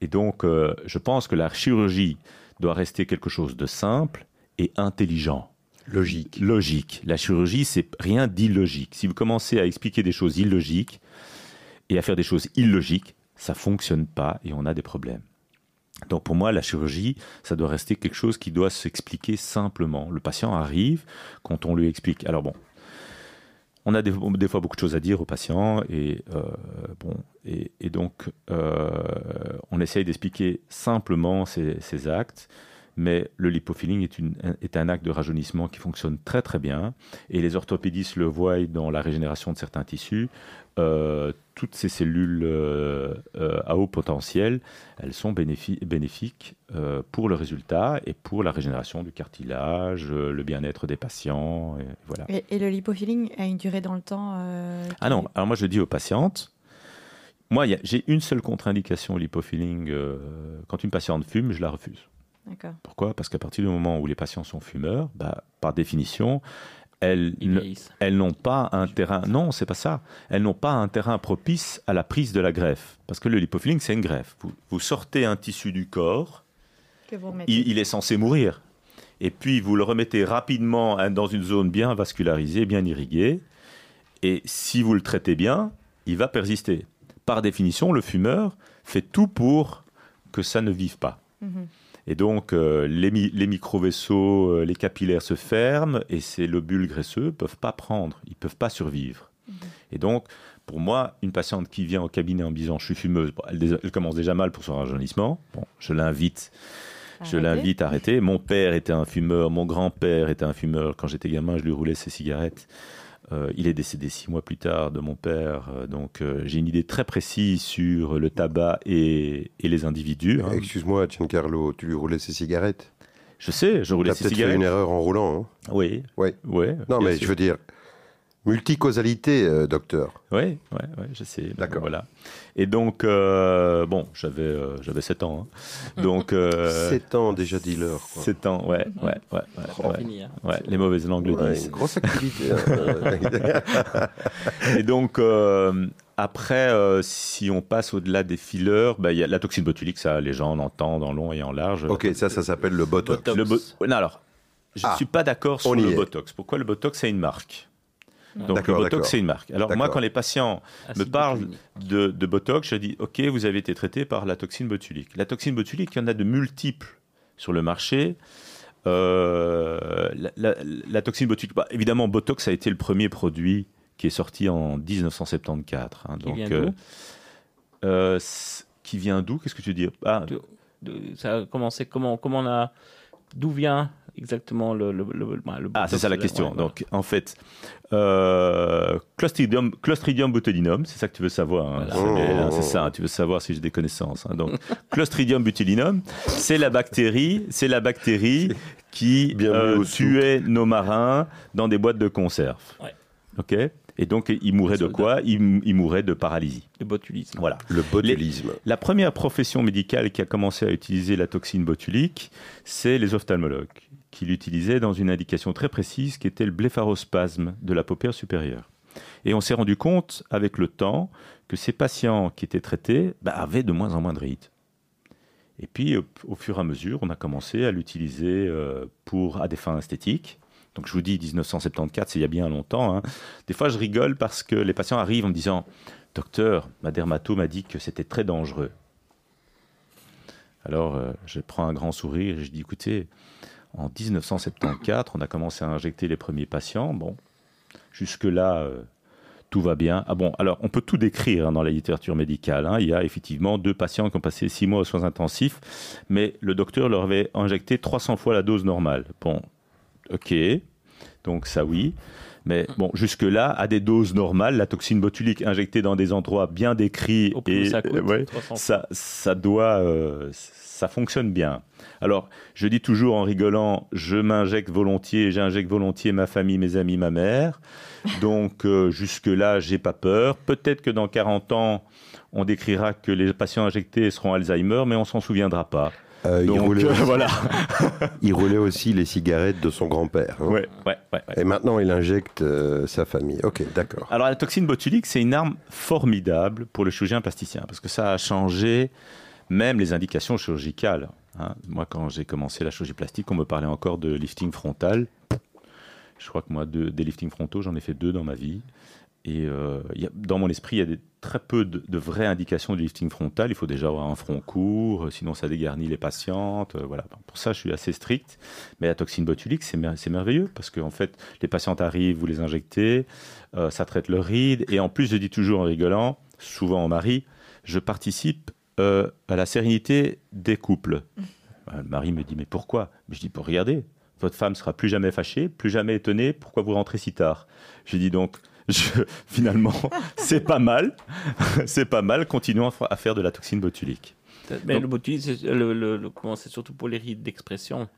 Et donc, euh, je pense que la chirurgie doit rester quelque chose de simple et intelligent. Logique. Logique. La chirurgie, c'est rien d'illogique. Si vous commencez à expliquer des choses illogiques et à faire des choses illogiques, ça fonctionne pas et on a des problèmes. Donc pour moi, la chirurgie, ça doit rester quelque chose qui doit s'expliquer simplement. Le patient arrive quand on lui explique. Alors bon, on a des, des, fois beaucoup de choses à dire aux patients et, euh, bon, et, et donc euh, on essaye d'expliquer simplement ces, ces, actes. Mais le lipofilling est, une, est, un acte de rajeunissement qui fonctionne très très bien. Et les orthopédistes le voient dans la régénération de certains tissus. Euh, toutes ces cellules euh, euh, à haut potentiel, elles sont bénéfiques pour le résultat et pour la régénération du cartilage, le bien-être des patients. Et, voilà. Et, et, le lipofilling a une durée dans le temps Ah non, alors moi je dis aux patientes, moi j'ai une seule contre-indication au lipofilling. quand une patiente fume, je la refuse. Pourquoi? Parce qu'à partir du moment où les patients sont fumeurs, bah, par définition, elles, elles n'ont pas un terrain. Non, c'est pas ça. Elles n'ont pas un terrain propice à la prise de la greffe. Parce que le lipofilling, c'est une greffe. Vous, vous, sortez un tissu du corps, il, il, est censé mourir. Et puis vous le remettez rapidement dans une zone bien vascularisée, bien irriguée. Et si vous le traitez bien, il va persister. Par définition, le fumeur fait tout pour que ça ne vive pas. Mm -hmm. Et donc, euh, les, mi les micro-vaisseaux, euh, les capillaires se ferment et ces lobules graisseux ne peuvent pas prendre, ils ne peuvent pas survivre. Mmh. Et donc, pour moi, une patiente qui vient au cabinet en me disant je suis fumeuse, bon, elle, elle, commence déjà mal pour son rajeunissement. Bon, je l'invite. Je l'invite à arrêter. Mon père était un fumeur, mon grand-père était un fumeur. Quand j'étais gamin, je lui roulais ses cigarettes. Euh, il est décédé six mois plus tard de mon père, euh, donc euh, j'ai une idée très précise sur le tabac et, et les individus. Hein. Excuse-moi, Giancarlo, tu lui roulais ses cigarettes? Je sais, je roulais ses cigarettes. Tu as peut-être fait une erreur en roulant. Hein? Oui. Oui. Ouais, non, mais sûr. je veux dire, multicausalité, euh, docteur. Oui, ouais, ouais, je sais. D'accord. Voilà. Et donc, euh, bon, j'avais euh, j'avais 7 ans. Hein. Donc, 7 ans déjà dealer. Quoi. 7 ans, ouais, ouais, ouais. ouais, oh, ouais. Finir. ouais les mauvaises langues le disent. Une grosse activité. hein. Et donc, euh, après, euh, si on passe au-delà des fillers, bah, il y a la toxine botulique, ça, les gens l'entendent en long et en large. ok, ça, ça s'appelle le botox. Botox. Le bo non, alors, je ne Ah, suis pas d'accord sur le botox. Pourquoi le botox, c'est une marque? Donc le Botox, c'est une marque. Alors moi, quand les patients me Acide parlent de, de Botox, je dis, OK, vous avez été traité par la toxine botulique. La toxine botulique, il y en a de multiples sur le marché. Euh, la, la- la toxine botulique, bah, évidemment, Botox a été le premier produit qui est sorti en 1974. hein, Qui donc, vient euh, d'où euh, qui vient d'où? Qu'est-ce que tu veux dire ah, De- de- ça a commencé comment Comment on a D'où vient exactement le. le, le- bah, le Ah, c'est ça la question. ouais, voilà. Donc, en fait, euh, Clostridium, Clostridium botulinum, c'est ça que tu veux savoir. hein. Voilà. C'est hein, Oh. ça, hein, tu veux savoir si j'ai des connaissances. hein. Donc, Clostridium botulinum, c'est la bactérie, c'est la bactérie qui euh, tuait nos marins dans des boîtes de conserve. Ouais. Ok? Et donc, ils mouraient Les de quoi? ils, ils mouraient de paralysie. Le botulisme. Voilà. Le botulisme. La première profession médicale qui a commencé à utiliser la toxine botulique, c'est les ophtalmologues, qui l'utilisaient dans une indication très précise qui était le blépharospasme de la paupière supérieure. Et on s'est rendu compte avec le temps que ces patients qui étaient traités bah, avaient de moins en moins de rides. Et puis, au, au fur et à mesure, on a commencé à l'utiliser euh, pour à des fins esthétiques. Donc, je vous dis 1974, c'est il y a bien longtemps. hein. Des fois, je rigole parce que les patients arrivent en me disant Docteur, ma dermato m'a dit que c'était très dangereux. Alors, euh, je prends un grand sourire et je dis écoutez, en 1974, on a commencé à injecter les premiers patients. Bon, jusque-là, euh, tout va bien. Ah bon, alors on peut tout décrire hein, dans la littérature médicale. hein. Il y a effectivement deux patients qui ont passé six mois aux soins intensifs, mais le docteur leur avait injecté 300 fois la dose normale. Bon, ok, donc ça oui. Mais bon, jusque-là, à des doses normales, la toxine botulique injectée dans des endroits bien décrits Au et ça coûte, ouais, 300 ça, ça doit, euh, ça fonctionne bien. Alors, je dis toujours en rigolant, je m'injecte volontiers, j'injecte volontiers ma famille, mes amis, ma mère. Donc, euh, jusque-là, j'ai pas peur. Peut-être que dans 40 ans, on décrira que les patients injectés seront Alzheimer, mais on s'en souviendra pas. Euh, il, roulait, euh, voilà. il roulait aussi les cigarettes de son grand-père. hein. Ouais, ouais, ouais, ouais. Et maintenant, il injecte euh, sa famille. Ok, d'accord. Alors la toxine botulique, c'est une arme formidable pour le chirurgien plasticien parce que ça a changé même les indications chirurgicales. hein. Moi, quand j'ai commencé la chirurgie plastique, on me parlait encore de lifting frontal. Je crois que moi, deux- des liftings frontaux, j'en ai fait deux dans ma vie. Et euh, il y a- dans mon esprit, il y a des- très peu de, de vraies indications de lifting frontal. Il faut déjà avoir un front court, euh, sinon ça dégarnit les patientes. euh, voilà. Pour ça, je suis assez strict. Mais la toxine botulique, c'est mer- c'est merveilleux parce qu'en fait, les patientes arrivent, vous les injectez, euh, ça traite le ride. Et en plus, je dis toujours en rigolant, souvent en mari, je participe à la sérénité des couples. Euh, Le mari me dit, mais pourquoi? Je dis, pour regarder, votre femme sera plus jamais fâchée, plus jamais étonnée, pourquoi vous rentrez si tard? Je dis donc, je- finalement, c'est pas mal, c'est pas mal, continuons à fa- à faire de la toxine botulique. Mais Donc- le botulisme, c'est le, le- le- comment, c'est surtout pour les rides d'expression.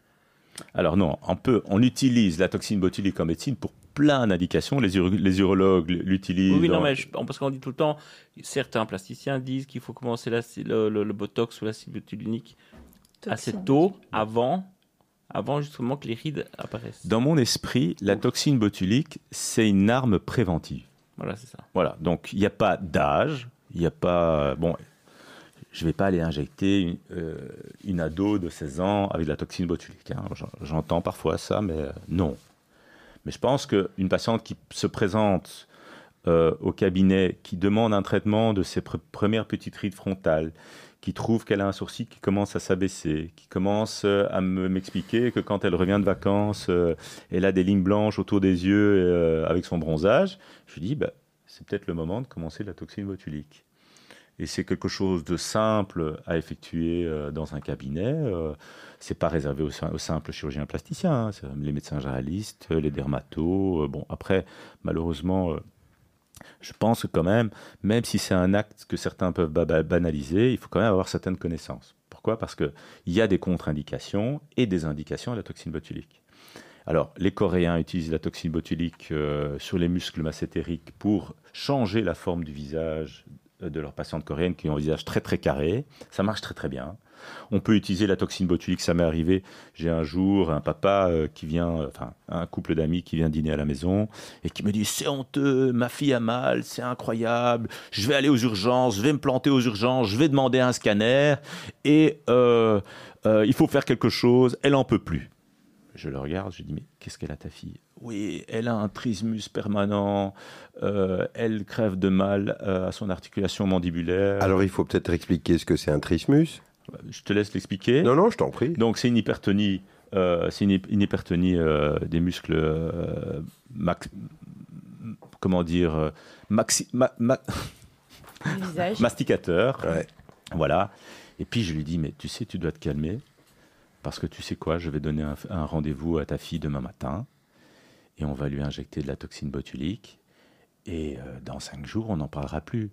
Alors non, on, peut, on utilise la toxine botulique en médecine pour plein d'indications, les, uro- les urologues l'utilisent. Oui, oui, non, mais je- parce qu'on dit tout le temps, certains plasticiens disent qu'il faut commencer la- le, le- le botox ou l'acide botulique assez Toxine. tôt, avant, avant justement que les rides apparaissent. Dans mon esprit, la toxine botulique, c'est une arme préventive. Voilà, c'est ça. Voilà, donc il n'y a pas d'âge, il n'y a pas... Bon, je ne vais pas aller injecter une, euh, une ado de 16 ans avec de la toxine botulique. hein. J'en- J'entends parfois ça, mais euh, non. Mais je pense qu'une patiente qui se présente euh, au cabinet, qui demande un traitement de ses pr- premières petites rides frontales, qui trouve qu'elle a un sourcil qui commence à s'abaisser, qui commence euh, à me- m'expliquer que quand elle revient de vacances, euh, elle a des lignes blanches autour des yeux euh, avec son bronzage, je lui dis, bah, c'est peut-être le moment de commencer la toxine botulique. Et c'est quelque chose de simple à effectuer dans un cabinet. C'est pas réservé aux, sim- aux simples chirurgiens plasticiens, hein. Les médecins généralistes, les dermatos. bon, après, malheureusement, je pense que quand même, même si c'est un acte que certains peuvent ba- ba- banaliser, il faut quand même avoir certaines connaissances. Pourquoi? Parce qu'il y a des contre-indications et des indications à la toxine botulique. Alors, les Coréens utilisent la toxine botulique euh, sur les muscles massétériques pour changer la forme du visage euh, de leurs patientes coréennes qui ont un visage très très carré. Ça marche très très bien. On peut utiliser la toxine botulique, ça m'est arrivé. J'ai un jour un papa euh, qui vient, euh, enfin un couple d'amis qui vient dîner à la maison et qui me dit c'est honteux, ma fille a mal, c'est incroyable, je vais aller aux urgences, je vais me planter aux urgences, je vais demander un scanner et euh, il faut faire quelque chose, elle en peut plus. Je le regarde, je dis mais qu'est-ce qu'elle a ta fille? Oui, elle a un trismus permanent, elle crève de mal à son articulation mandibulaire. Alors, il faut peut-être expliquer ce que c'est un trismus? Je te laisse l'expliquer. Non, non, je t'en prie. Donc c'est une hypertonie, euh, c'est une, hy- une hypertonie euh, des muscles, euh, max- comment dire, euh, maxi- ma- ma- Le visage. masticateurs. Ouais. Voilà. Et puis je lui dis, mais tu sais, tu dois te calmer. Parce que tu sais quoi, je vais donner un, un rendez-vous à ta fille demain matin et on va lui injecter de la toxine botulique et euh, dans cinq jours, on n'en parlera plus.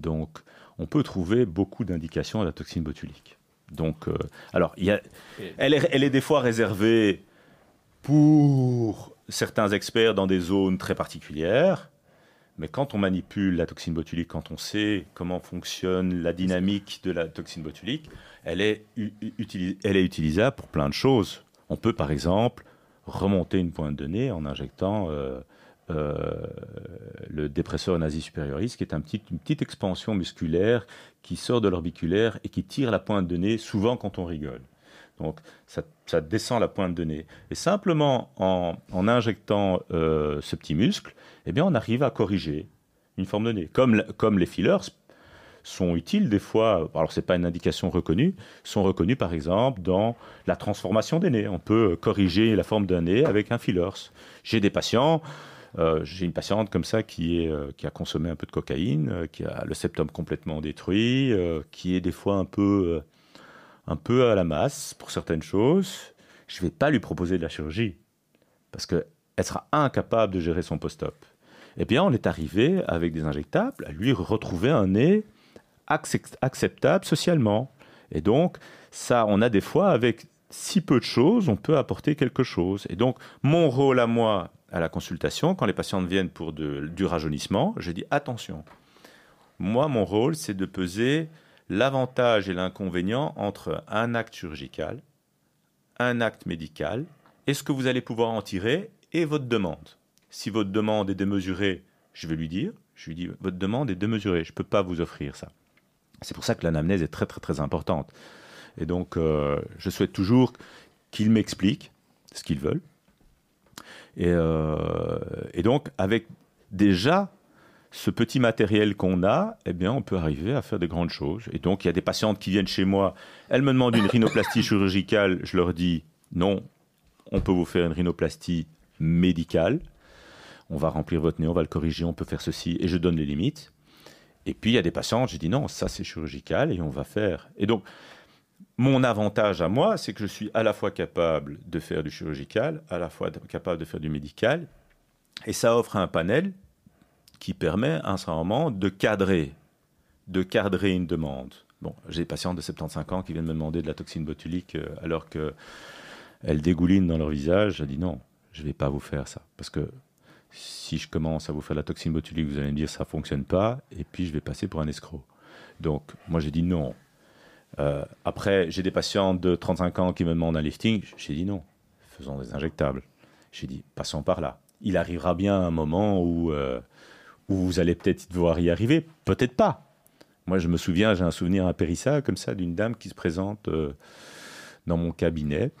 Donc, on peut trouver beaucoup d'indications à la toxine botulique. Donc, euh, alors, il y a, elle, est, elle est des fois réservée pour certains experts dans des zones très particulières. Mais quand on manipule la toxine botulique, quand on sait comment fonctionne la dynamique de la toxine botulique, elle est, elle utilisable pour plein de choses. On peut par exemple remonter une pointe de nez en injectant euh, le dépresseur nazi supérioris, qui est une petite expansion musculaire qui sort de l'orbiculaire et qui tire la pointe de nez souvent quand on rigole. Donc ça, descend la pointe de nez. Et simplement en, en injectant euh, ce petit muscle, eh bien on arrive à corriger une forme de nez. Comme, comme les fillers sont utiles des fois, alors c'est pas une indication reconnue, sont reconnus par exemple dans la transformation des nez. On peut corriger la forme d'un nez avec un fillers. J'ai des patients, euh, j'ai une patiente comme ça qui, est, euh, qui a consommé un peu de cocaïne, euh, qui a le septum complètement détruit, qui est des fois un peu, un peu à la masse pour certaines choses. Je ne vais pas lui proposer de la chirurgie parce qu'elle sera incapable de gérer son post-op. Eh bien, on est arrivé avec des injectables à lui retrouver un nez accep- acceptable socialement. Et donc, ça, on a des fois, avec si peu de choses, on peut apporter quelque chose. Et donc, mon rôle à moi, à la consultation, quand les patientes viennent pour du rajeunissement, je dis attention. Moi, mon rôle, c'est de peser l'avantage et l'inconvénient entre un acte chirurgical, un acte médical, et ce que vous allez pouvoir en tirer, et votre demande. Si votre demande est démesurée, je vais lui dire, je lui dis, votre demande est démesurée, je ne peux pas vous offrir ça. C'est pour ça que l'anamnèse est très très très importante. Et donc, euh, je souhaite toujours qu'ils m'expliquent ce qu'ils veulent. Et, euh, et donc, avec déjà ce petit matériel qu'on a, eh bien, on peut arriver à faire de grandes choses. Et donc, il y a des patientes qui viennent chez moi, elles me demandent une rhinoplastie chirurgicale, je leur dis non, on peut vous faire une rhinoplastie médicale. On va remplir votre nez, on va le corriger, on peut faire ceci, et je donne les limites. Et puis, il y a des patientes, j'ai dit non, ça c'est chirurgical et on va faire. Et donc, mon avantage à moi, c'est que je suis à la fois capable de faire du chirurgical, à la fois capable de faire du médical. Et ça offre un panel qui permet à un certain moment de cadrer, de cadrer une demande. Bon, j'ai des patientes de 75 ans qui viennent me demander de la toxine botulique euh, alors qu'elles dégoulinent dans leur visage. Je dis non, je ne vais pas vous faire ça. Parce que si je commence à vous faire la toxine botulique, vous allez me dire ça ne fonctionne pas, et puis je vais passer pour un escroc. Donc, moi, j'ai dit non. Euh, après, j'ai des patients de 35 ans qui me demandent un lifting. J'ai dit non, faisons des injectables. J'ai dit passons par là. Il arrivera bien un moment où, euh, où vous allez peut-être devoir y arriver, peut-être pas. Moi, je me souviens, j'ai un souvenir impérissable comme ça d'une dame qui se présente euh, dans mon cabinet.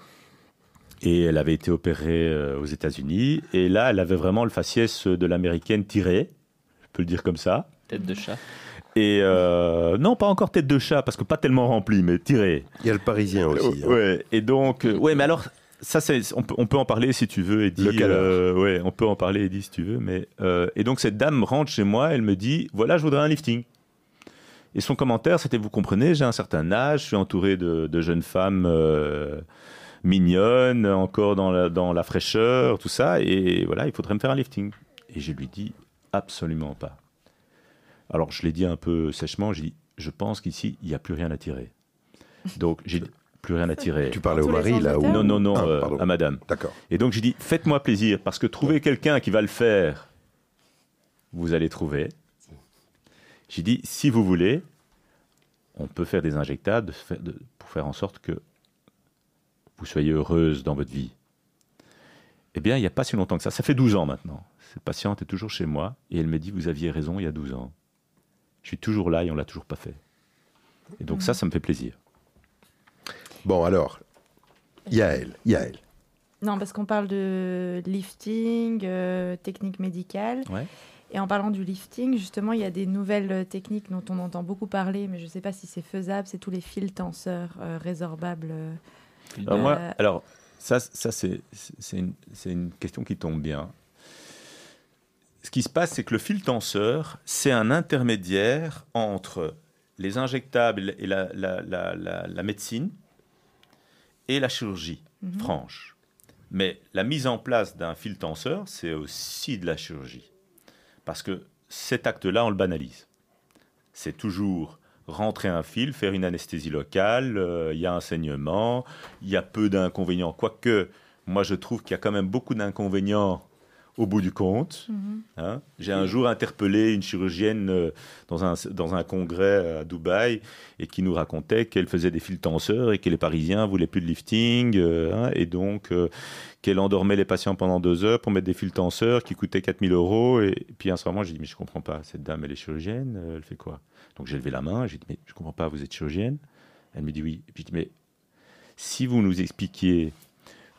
Et elle avait été opérée aux États-Unis. Et là, elle avait vraiment le faciès de l'américaine tiré. Je peux le dire comme ça. Tête de chat. Et euh, non, pas encore tête de chat, parce que pas tellement rempli, mais tiré. Il y a le parisien aussi. hein. Ouais. Et donc, euh, ouais, mais alors, ça, c'est, on, peut, on peut en parler si tu veux, Eddie. Le. Euh, ouais, on peut en parler, Eddie, si tu veux. Mais, euh, et donc, cette dame rentre chez moi, elle me dit voilà, je voudrais un lifting. Et son commentaire, c'était vous comprenez, j'ai un certain âge, je suis entouré de, de jeunes femmes euh, mignonnes, encore dans la, dans la fraîcheur, tout ça, et voilà, il faudrait me faire un lifting. Et je lui dis absolument pas. Alors, je l'ai dit un peu sèchement, j'ai dit je pense qu'ici, il n'y a plus rien à tirer. Donc, j'ai dit plus rien à tirer. Tu parlais au mari là ou Non, non, non, Ah, euh, à madame. D'accord. Et donc j'ai dit, faites-moi plaisir, parce que trouver quelqu'un qui va le faire, vous allez trouver. J'ai dit, si vous voulez, on peut faire des injectables de faire- de- pour faire en sorte que vous soyez heureuse dans votre vie. Eh bien, il n'y a pas si longtemps que ça. Ça fait 12 ans maintenant. Cette patiente est toujours chez moi et elle me dit, vous aviez raison il y a 12 ans. Je suis toujours là et on l'a toujours pas fait. Et donc ça, ça me fait plaisir. Bon alors, Yael, Yael. Non, parce qu'on parle de lifting, euh, technique médicale. Ouais. Et en parlant du lifting, justement, il y a des nouvelles euh, techniques dont on entend beaucoup parler, mais je ne sais pas si c'est faisable. C'est tous les fils tenseurs euh, résorbables. euh. Alors, moi, alors ça, ça c'est c'est une, c'est une question qui tombe bien. Ce qui se passe, c'est que le fil tenseur, c'est un intermédiaire entre les injectables et la, la- la- la- la médecine et la chirurgie Mhm. franche. Mais la mise en place d'un fil tenseur, c'est aussi de la chirurgie. Parce que cet acte-là, on le banalise. C'est toujours rentrer un fil, faire une anesthésie locale, euh, il y a un saignement, il y a peu d'inconvénients. Quoique, moi je trouve qu'il y a quand même beaucoup d'inconvénients au bout du compte. Mhm. Hein. J'ai un jour interpellé une chirurgienne euh, dans, un, dans un congrès à Dubaï et qui nous racontait qu'elle faisait des fils tenseurs et que les Parisiens voulaient plus de lifting euh, hein, et donc euh, qu'elle endormait les patients pendant deux heures pour mettre des fils tenseurs qui coûtaient 4000 euros. Et, puis à un moment, j'ai dit, mais je comprends pas, cette dame, elle est chirurgienne, elle fait quoi? Donc j'ai levé la main, j'ai dit, mais je comprends pas, vous êtes chirurgienne? Elle me dit oui. Et puis je dis, mais si vous nous expliquiez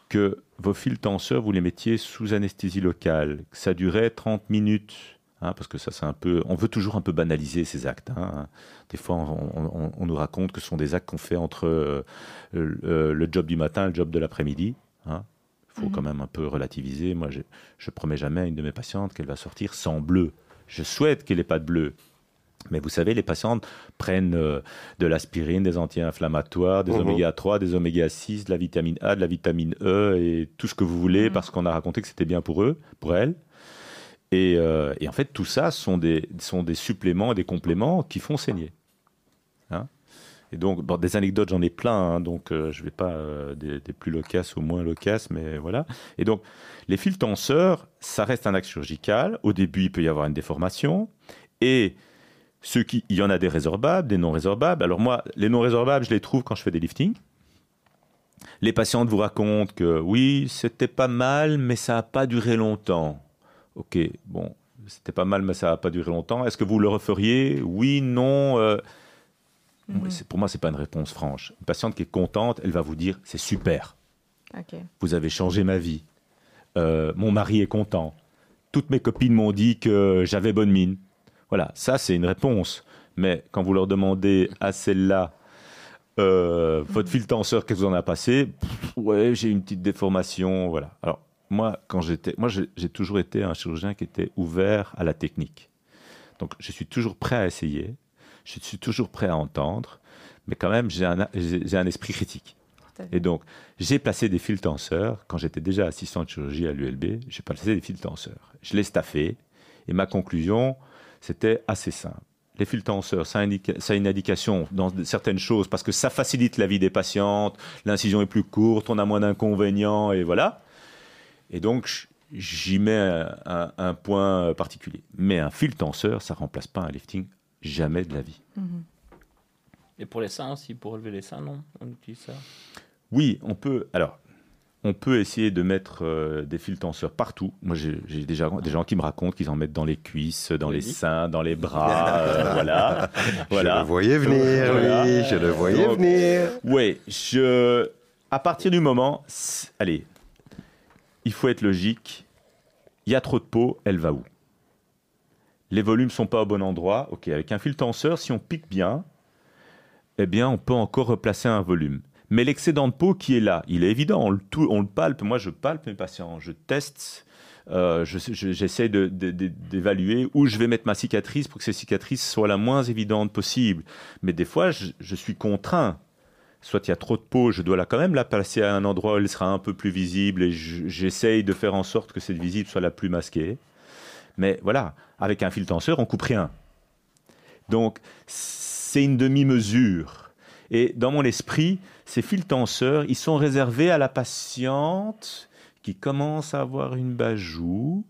que vos fils tenseurs, vous les mettiez sous anesthésie locale, que ça durait 30 minutes, hein, parce que ça c'est un peu, on veut toujours un peu banaliser ces actes. hein. Des fois, on, on- on nous raconte que ce sont des actes qu'on fait entre euh, le, le job du matin et le job de l'après-midi. hein. Il faut Mhm. quand même un peu relativiser. Moi, je, je promets jamais à une de mes patientes qu'elle va sortir sans bleu. Je souhaite qu'elle n'ait pas de bleu. Mais vous savez, les patientes prennent euh, de l'aspirine, des anti-inflammatoires, des Mhm. oméga 3, des oméga 6, de la vitamine A, de la vitamine E et tout ce que vous voulez Mhm. parce qu'on a raconté que c'était bien pour eux, pour elles. Et, euh, et en fait, tout ça sont des, sont des suppléments et des compléments qui font saigner. Hein et donc, bon, des anecdotes, j'en ai plein, hein, donc euh, je ne vais pas euh, des, des plus loquaces ou moins loquaces, mais voilà. Et donc, les fils tenseurs, ça reste un acte chirurgical. Au début, il peut y avoir une déformation. Et ceux qui, il y en a des résorbables, des non résorbables. Alors moi, les non résorbables, je les trouve quand je fais des liftings. Les patientes vous racontent que oui, c'était pas mal, mais ça n'a pas duré longtemps. Ok, bon, c'était pas mal, mais ça n'a pas duré longtemps. Est-ce que vous le referiez? Oui, non. euh, Mhm. Pour moi, c'est pas une réponse franche. Une patiente qui est contente, elle va vous dire c'est super. Vous avez changé ma vie. Euh, mon mari est content. Toutes mes copines m'ont dit que j'avais bonne mine. Voilà, ça c'est une réponse. Mais quand vous leur demandez à celle-là, euh, votre fil tenseur, qu'est-ce que vous en a passé? Pff, Ouais, j'ai une petite déformation. Voilà. Alors moi, quand j'étais, moi j'ai toujours été un chirurgien qui était ouvert à la technique. Donc je suis toujours prêt à essayer. Je suis toujours prêt à entendre. Mais quand même, j'ai un, un esprit critique. Et donc, j'ai placé des fils tenseurs. Quand j'étais déjà assistant de chirurgie à l'ULB, j'ai placé des fils tenseurs. Je l'ai staffé. Et ma conclusion, c'était assez simple. Les fils tenseurs, ça, indique- ça a une indication dans certaines choses parce que ça facilite la vie des patientes. L'incision est plus courte, on a moins d'inconvénients et voilà. Et donc, j'y mets un, un- un point particulier. Mais un fil tenseur, ça remplace pas un lifting jamais de la vie. Mhm. Et pour les seins aussi, pour relever les seins, non? On utilise ça? Oui, on peut. Alors, on peut essayer de mettre euh, des fils tenseurs partout. Moi, j'ai déjà des gens qui me racontent qu'ils en mettent dans les cuisses, dans les seins, dans les bras. euh, voilà. Je le voyais venir, Voilà. oui, je le voyais Donc, venir. Oui, je. À partir du moment. Allez, il faut être logique. Il y a trop de peau, elle va où? Les volumes sont pas au bon endroit. Ok, avec un fil tenseur, si on pique bien, eh bien, on peut encore replacer un volume. Mais l'excédent de peau qui est là, il est évident, on le, on le palpe. Moi, je palpe mes patients, je teste, euh, je- je- j'essaie d'évaluer où je vais mettre ma cicatrice pour que cette cicatrice soit la moins évidente possible. Mais des fois, je, suis contraint. Soit il y a trop de peau, je dois la quand même la placer à un endroit où elle sera un peu plus visible et je- j'essaye de faire en sorte que cette visible soit la plus masquée. Mais voilà, avec un fil tenseur, on coupe rien. Donc, c'est une demi-mesure. Et dans mon esprit, ces fils tenseurs, ils sont réservés à la patiente qui commence à avoir une bajou,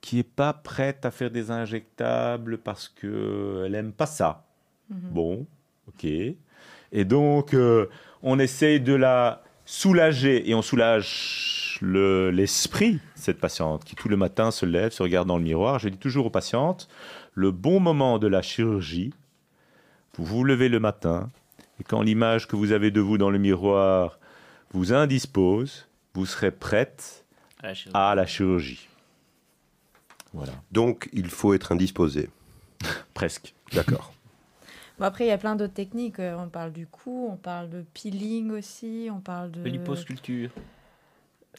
qui n'est pas prête à faire des injectables parce qu'elle n'aime pas ça. Mhm. Bon, ok. Et donc, euh, on essaye de la soulager et on soulage le- l'esprit, cette patiente, qui tout le matin se lève, se regarde dans le miroir. Je dis toujours aux patientes, le bon moment de la chirurgie, vous vous levez le matin, et quand l'image que vous avez de vous dans le miroir vous indispose, vous serez prête à la chirurgie à la chirurgie. Voilà, Donc, il faut être indisposé. presque. D'accord. Bon, après, il y a plein d'autres techniques. Euh, On parle du cou, on parle de peeling aussi, on parle de. De l'hyposculpture.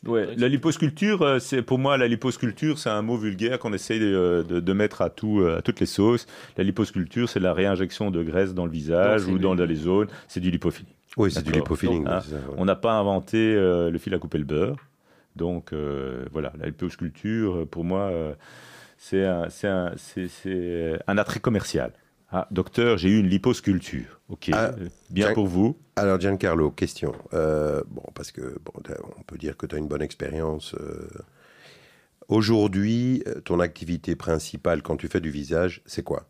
Ouais, la liposculpture, euh, c'est pour moi la liposculpture, c'est un mot vulgaire qu'on essaye de, de- de mettre à tout, euh, à toutes les sauces. La liposculpture, c'est la réinjection de graisse dans le visage ou dans les zones. C'est du lipofilling. Oui, c'est du lipofilling. Hein, ouais. On n'a pas inventé euh, le fil à couper le beurre. Donc euh, voilà, la liposculpture, euh, pour moi, euh, c'est un, c'est un- c'est- c'est un attrait commercial. Ah, docteur, j'ai eu une liposculpture. Ok, Ah, euh, bien pour vous. Alors Giancarlo, question. Euh, bon, parce que bon, on peut dire que tu as une bonne expérience. euh. Aujourd'hui, ton activité principale quand tu fais du visage, c'est quoi?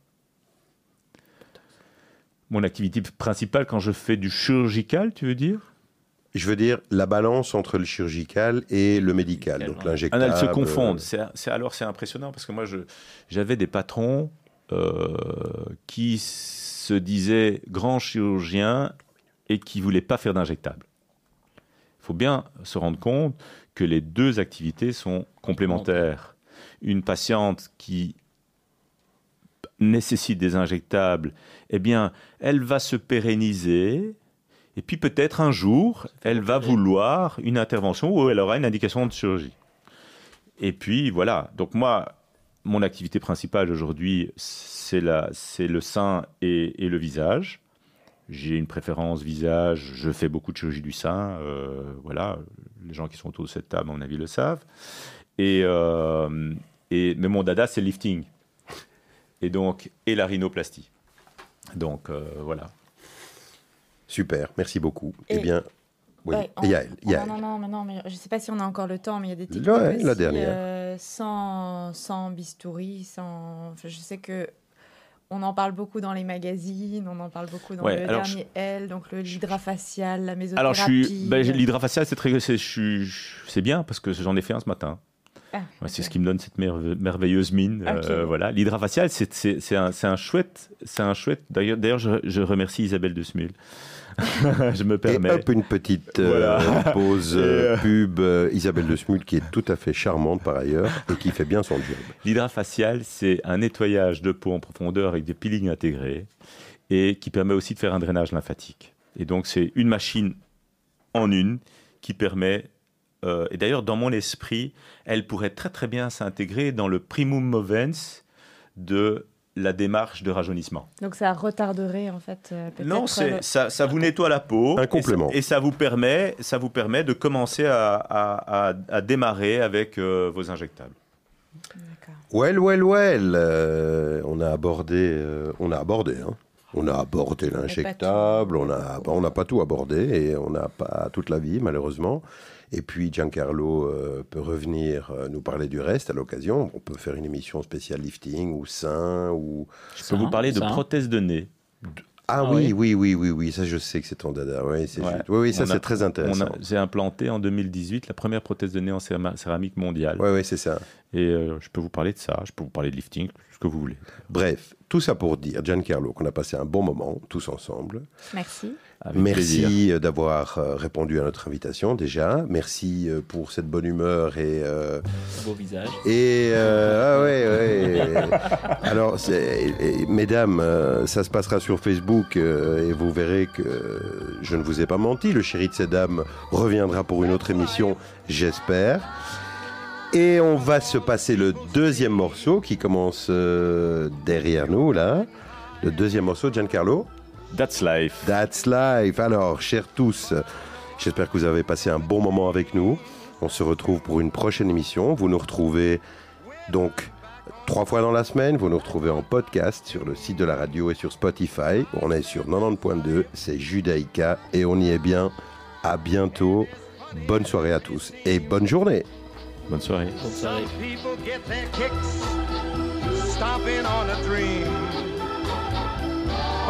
Mon activité principale quand je fais du chirurgical, tu veux dire? Je veux dire la balance entre le chirurgical et le médical, donc l'injectable. Ah, elles se confondent. C'est, alors c'est impressionnant parce que moi, je, j'avais des patrons qui se disaient grands chirurgiens et qui voulaient pas faire d'injectable. Il faut bien se rendre compte que les deux activités sont complémentaires. Une patiente qui nécessite des injectables, eh bien, elle va se pérenniser. Et puis peut-être un jour, elle va vouloir une intervention où elle aura une indication de chirurgie. Et puis voilà. Donc moi, mon activité principale aujourd'hui, c'est la- c'est le sein et, et le visage. J'ai une préférence visage. Je fais beaucoup de chirurgie du sein. euh, voilà. Les gens qui sont autour de cette table, à mon avis, le savent. Et, euh, et mais mon dada, c'est le lifting. Et donc et la rhinoplastie. Donc euh, voilà. Super, merci beaucoup. Et- eh bien, oui, Ouais, on- Yael, Oh, Yael. Non, non, non, mais non, mais je sais pas si on a encore le temps, mais il y a des techniques Ouais, la dernière. Euh, sans, sans bistouri, sans... enfin, je sais que on en parle beaucoup dans les magazines, on en parle beaucoup dans Ouais, le dernier L, donc l'hydrafacial, la mésothérapie. Alors, je suis, ben, l'hydrafacial, c'est très, c'est, je suis- je- c'est bien parce que j'en ai fait un ce matin. Ah, Ouais, C'est ce qui me donne cette merve- merveilleuse mine. Euh, voilà, l'hydrafacial, c'est, c'est, c'est un, c'est un chouette, c'est un chouette. D'ailleurs, d'ailleurs, je, je remercie Isabelle de Smul. je me Et permets. hop, une petite euh, Voilà. pause Et, euh, euh, pub. euh, Isabelle de Smul, qui est tout à fait charmante par ailleurs et qui fait bien son job. L'hydrafacial, c'est un nettoyage de peau en profondeur avec des peelings intégrés et qui permet aussi de faire un drainage lymphatique. Et donc, c'est une machine en une qui permet. euh, et d'ailleurs, dans mon esprit, elle pourrait très très bien s'intégrer dans le primum movens de la démarche de rajeunissement. Donc ça retarderait en fait euh, peut-être Non, le- c'est, ça, ça vous nettoie la peau. Un et complément. ça- Et ça, vous, permet, ça vous permet de commencer à, à- à- à démarrer avec euh, vos injectables. D'accord. Well, well, well. euh, on a abordé, euh, on a abordé, hein. On a abordé l'injectable, on a, on n'a pas tout abordé et on n'a pas toute la vie malheureusement. Et puis Giancarlo euh, peut revenir euh, nous parler du reste à l'occasion. On peut faire une émission spéciale lifting ou sein ou Je peux vous parler de Ça, hein. prothèse de nez. ah, Ah oui, oui. oui oui oui oui ça je sais que c'est ton dada. Oui c'est Ouais. Oui oui ça c'est très intéressant. J'ai implanté en 2018 la première prothèse de nez en céramique mondiale. Oui oui c'est ça. Et euh, je peux vous parler de ça, je peux vous parler de lifting, ce que vous voulez. Bref tout ça pour dire Giancarlo qu'on a passé un bon moment tous ensemble. Merci. Avec. Merci d'avoir euh, répondu à notre invitation déjà. Merci euh, pour cette bonne humeur et euh, Beau visage. et euh, ah ouais ouais. Alors c'est- et- et, mesdames, euh, ça se passera sur Facebook euh, et vous verrez que je ne vous ai pas menti. Le chéri de ces dames reviendra pour une autre émission, j'espère. Et on va se passer le deuxième morceau qui commence euh, derrière nous là. Le deuxième morceau, Giancarlo. That's life. That's life. Alors, chers tous, j'espère que vous avez passé un bon moment avec nous. On se retrouve pour une prochaine émission. Vous nous retrouvez donc trois fois dans la semaine. Vous nous retrouvez en podcast sur le site de la radio et sur Spotify. On est sur 90.2. C'est Judaïka et on y est bien. À bientôt. Bonne soirée à tous et bonne journée. Bonne soirée. Bonne soirée.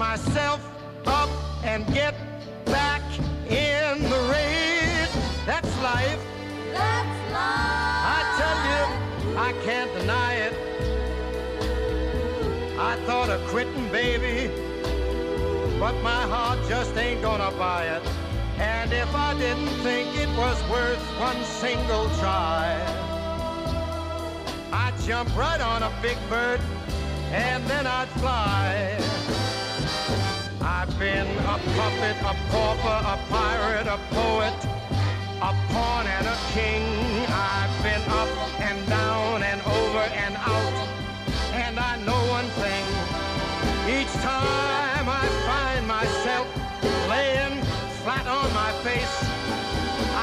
myself up and get back in the race. That's life. That's life. I tell you, I can't deny it. I thought of quitting, baby, but my heart just ain't gonna buy it. And if I didn't think it was worth one single try, I'd jump right on a big bird and then I'd fly. I've been a puppet, a pauper, a pirate, a poet, a pawn and a king. I've been up and down and over and out. And I know one thing. Each time I find myself laying flat on my face,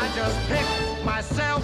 I just pick myself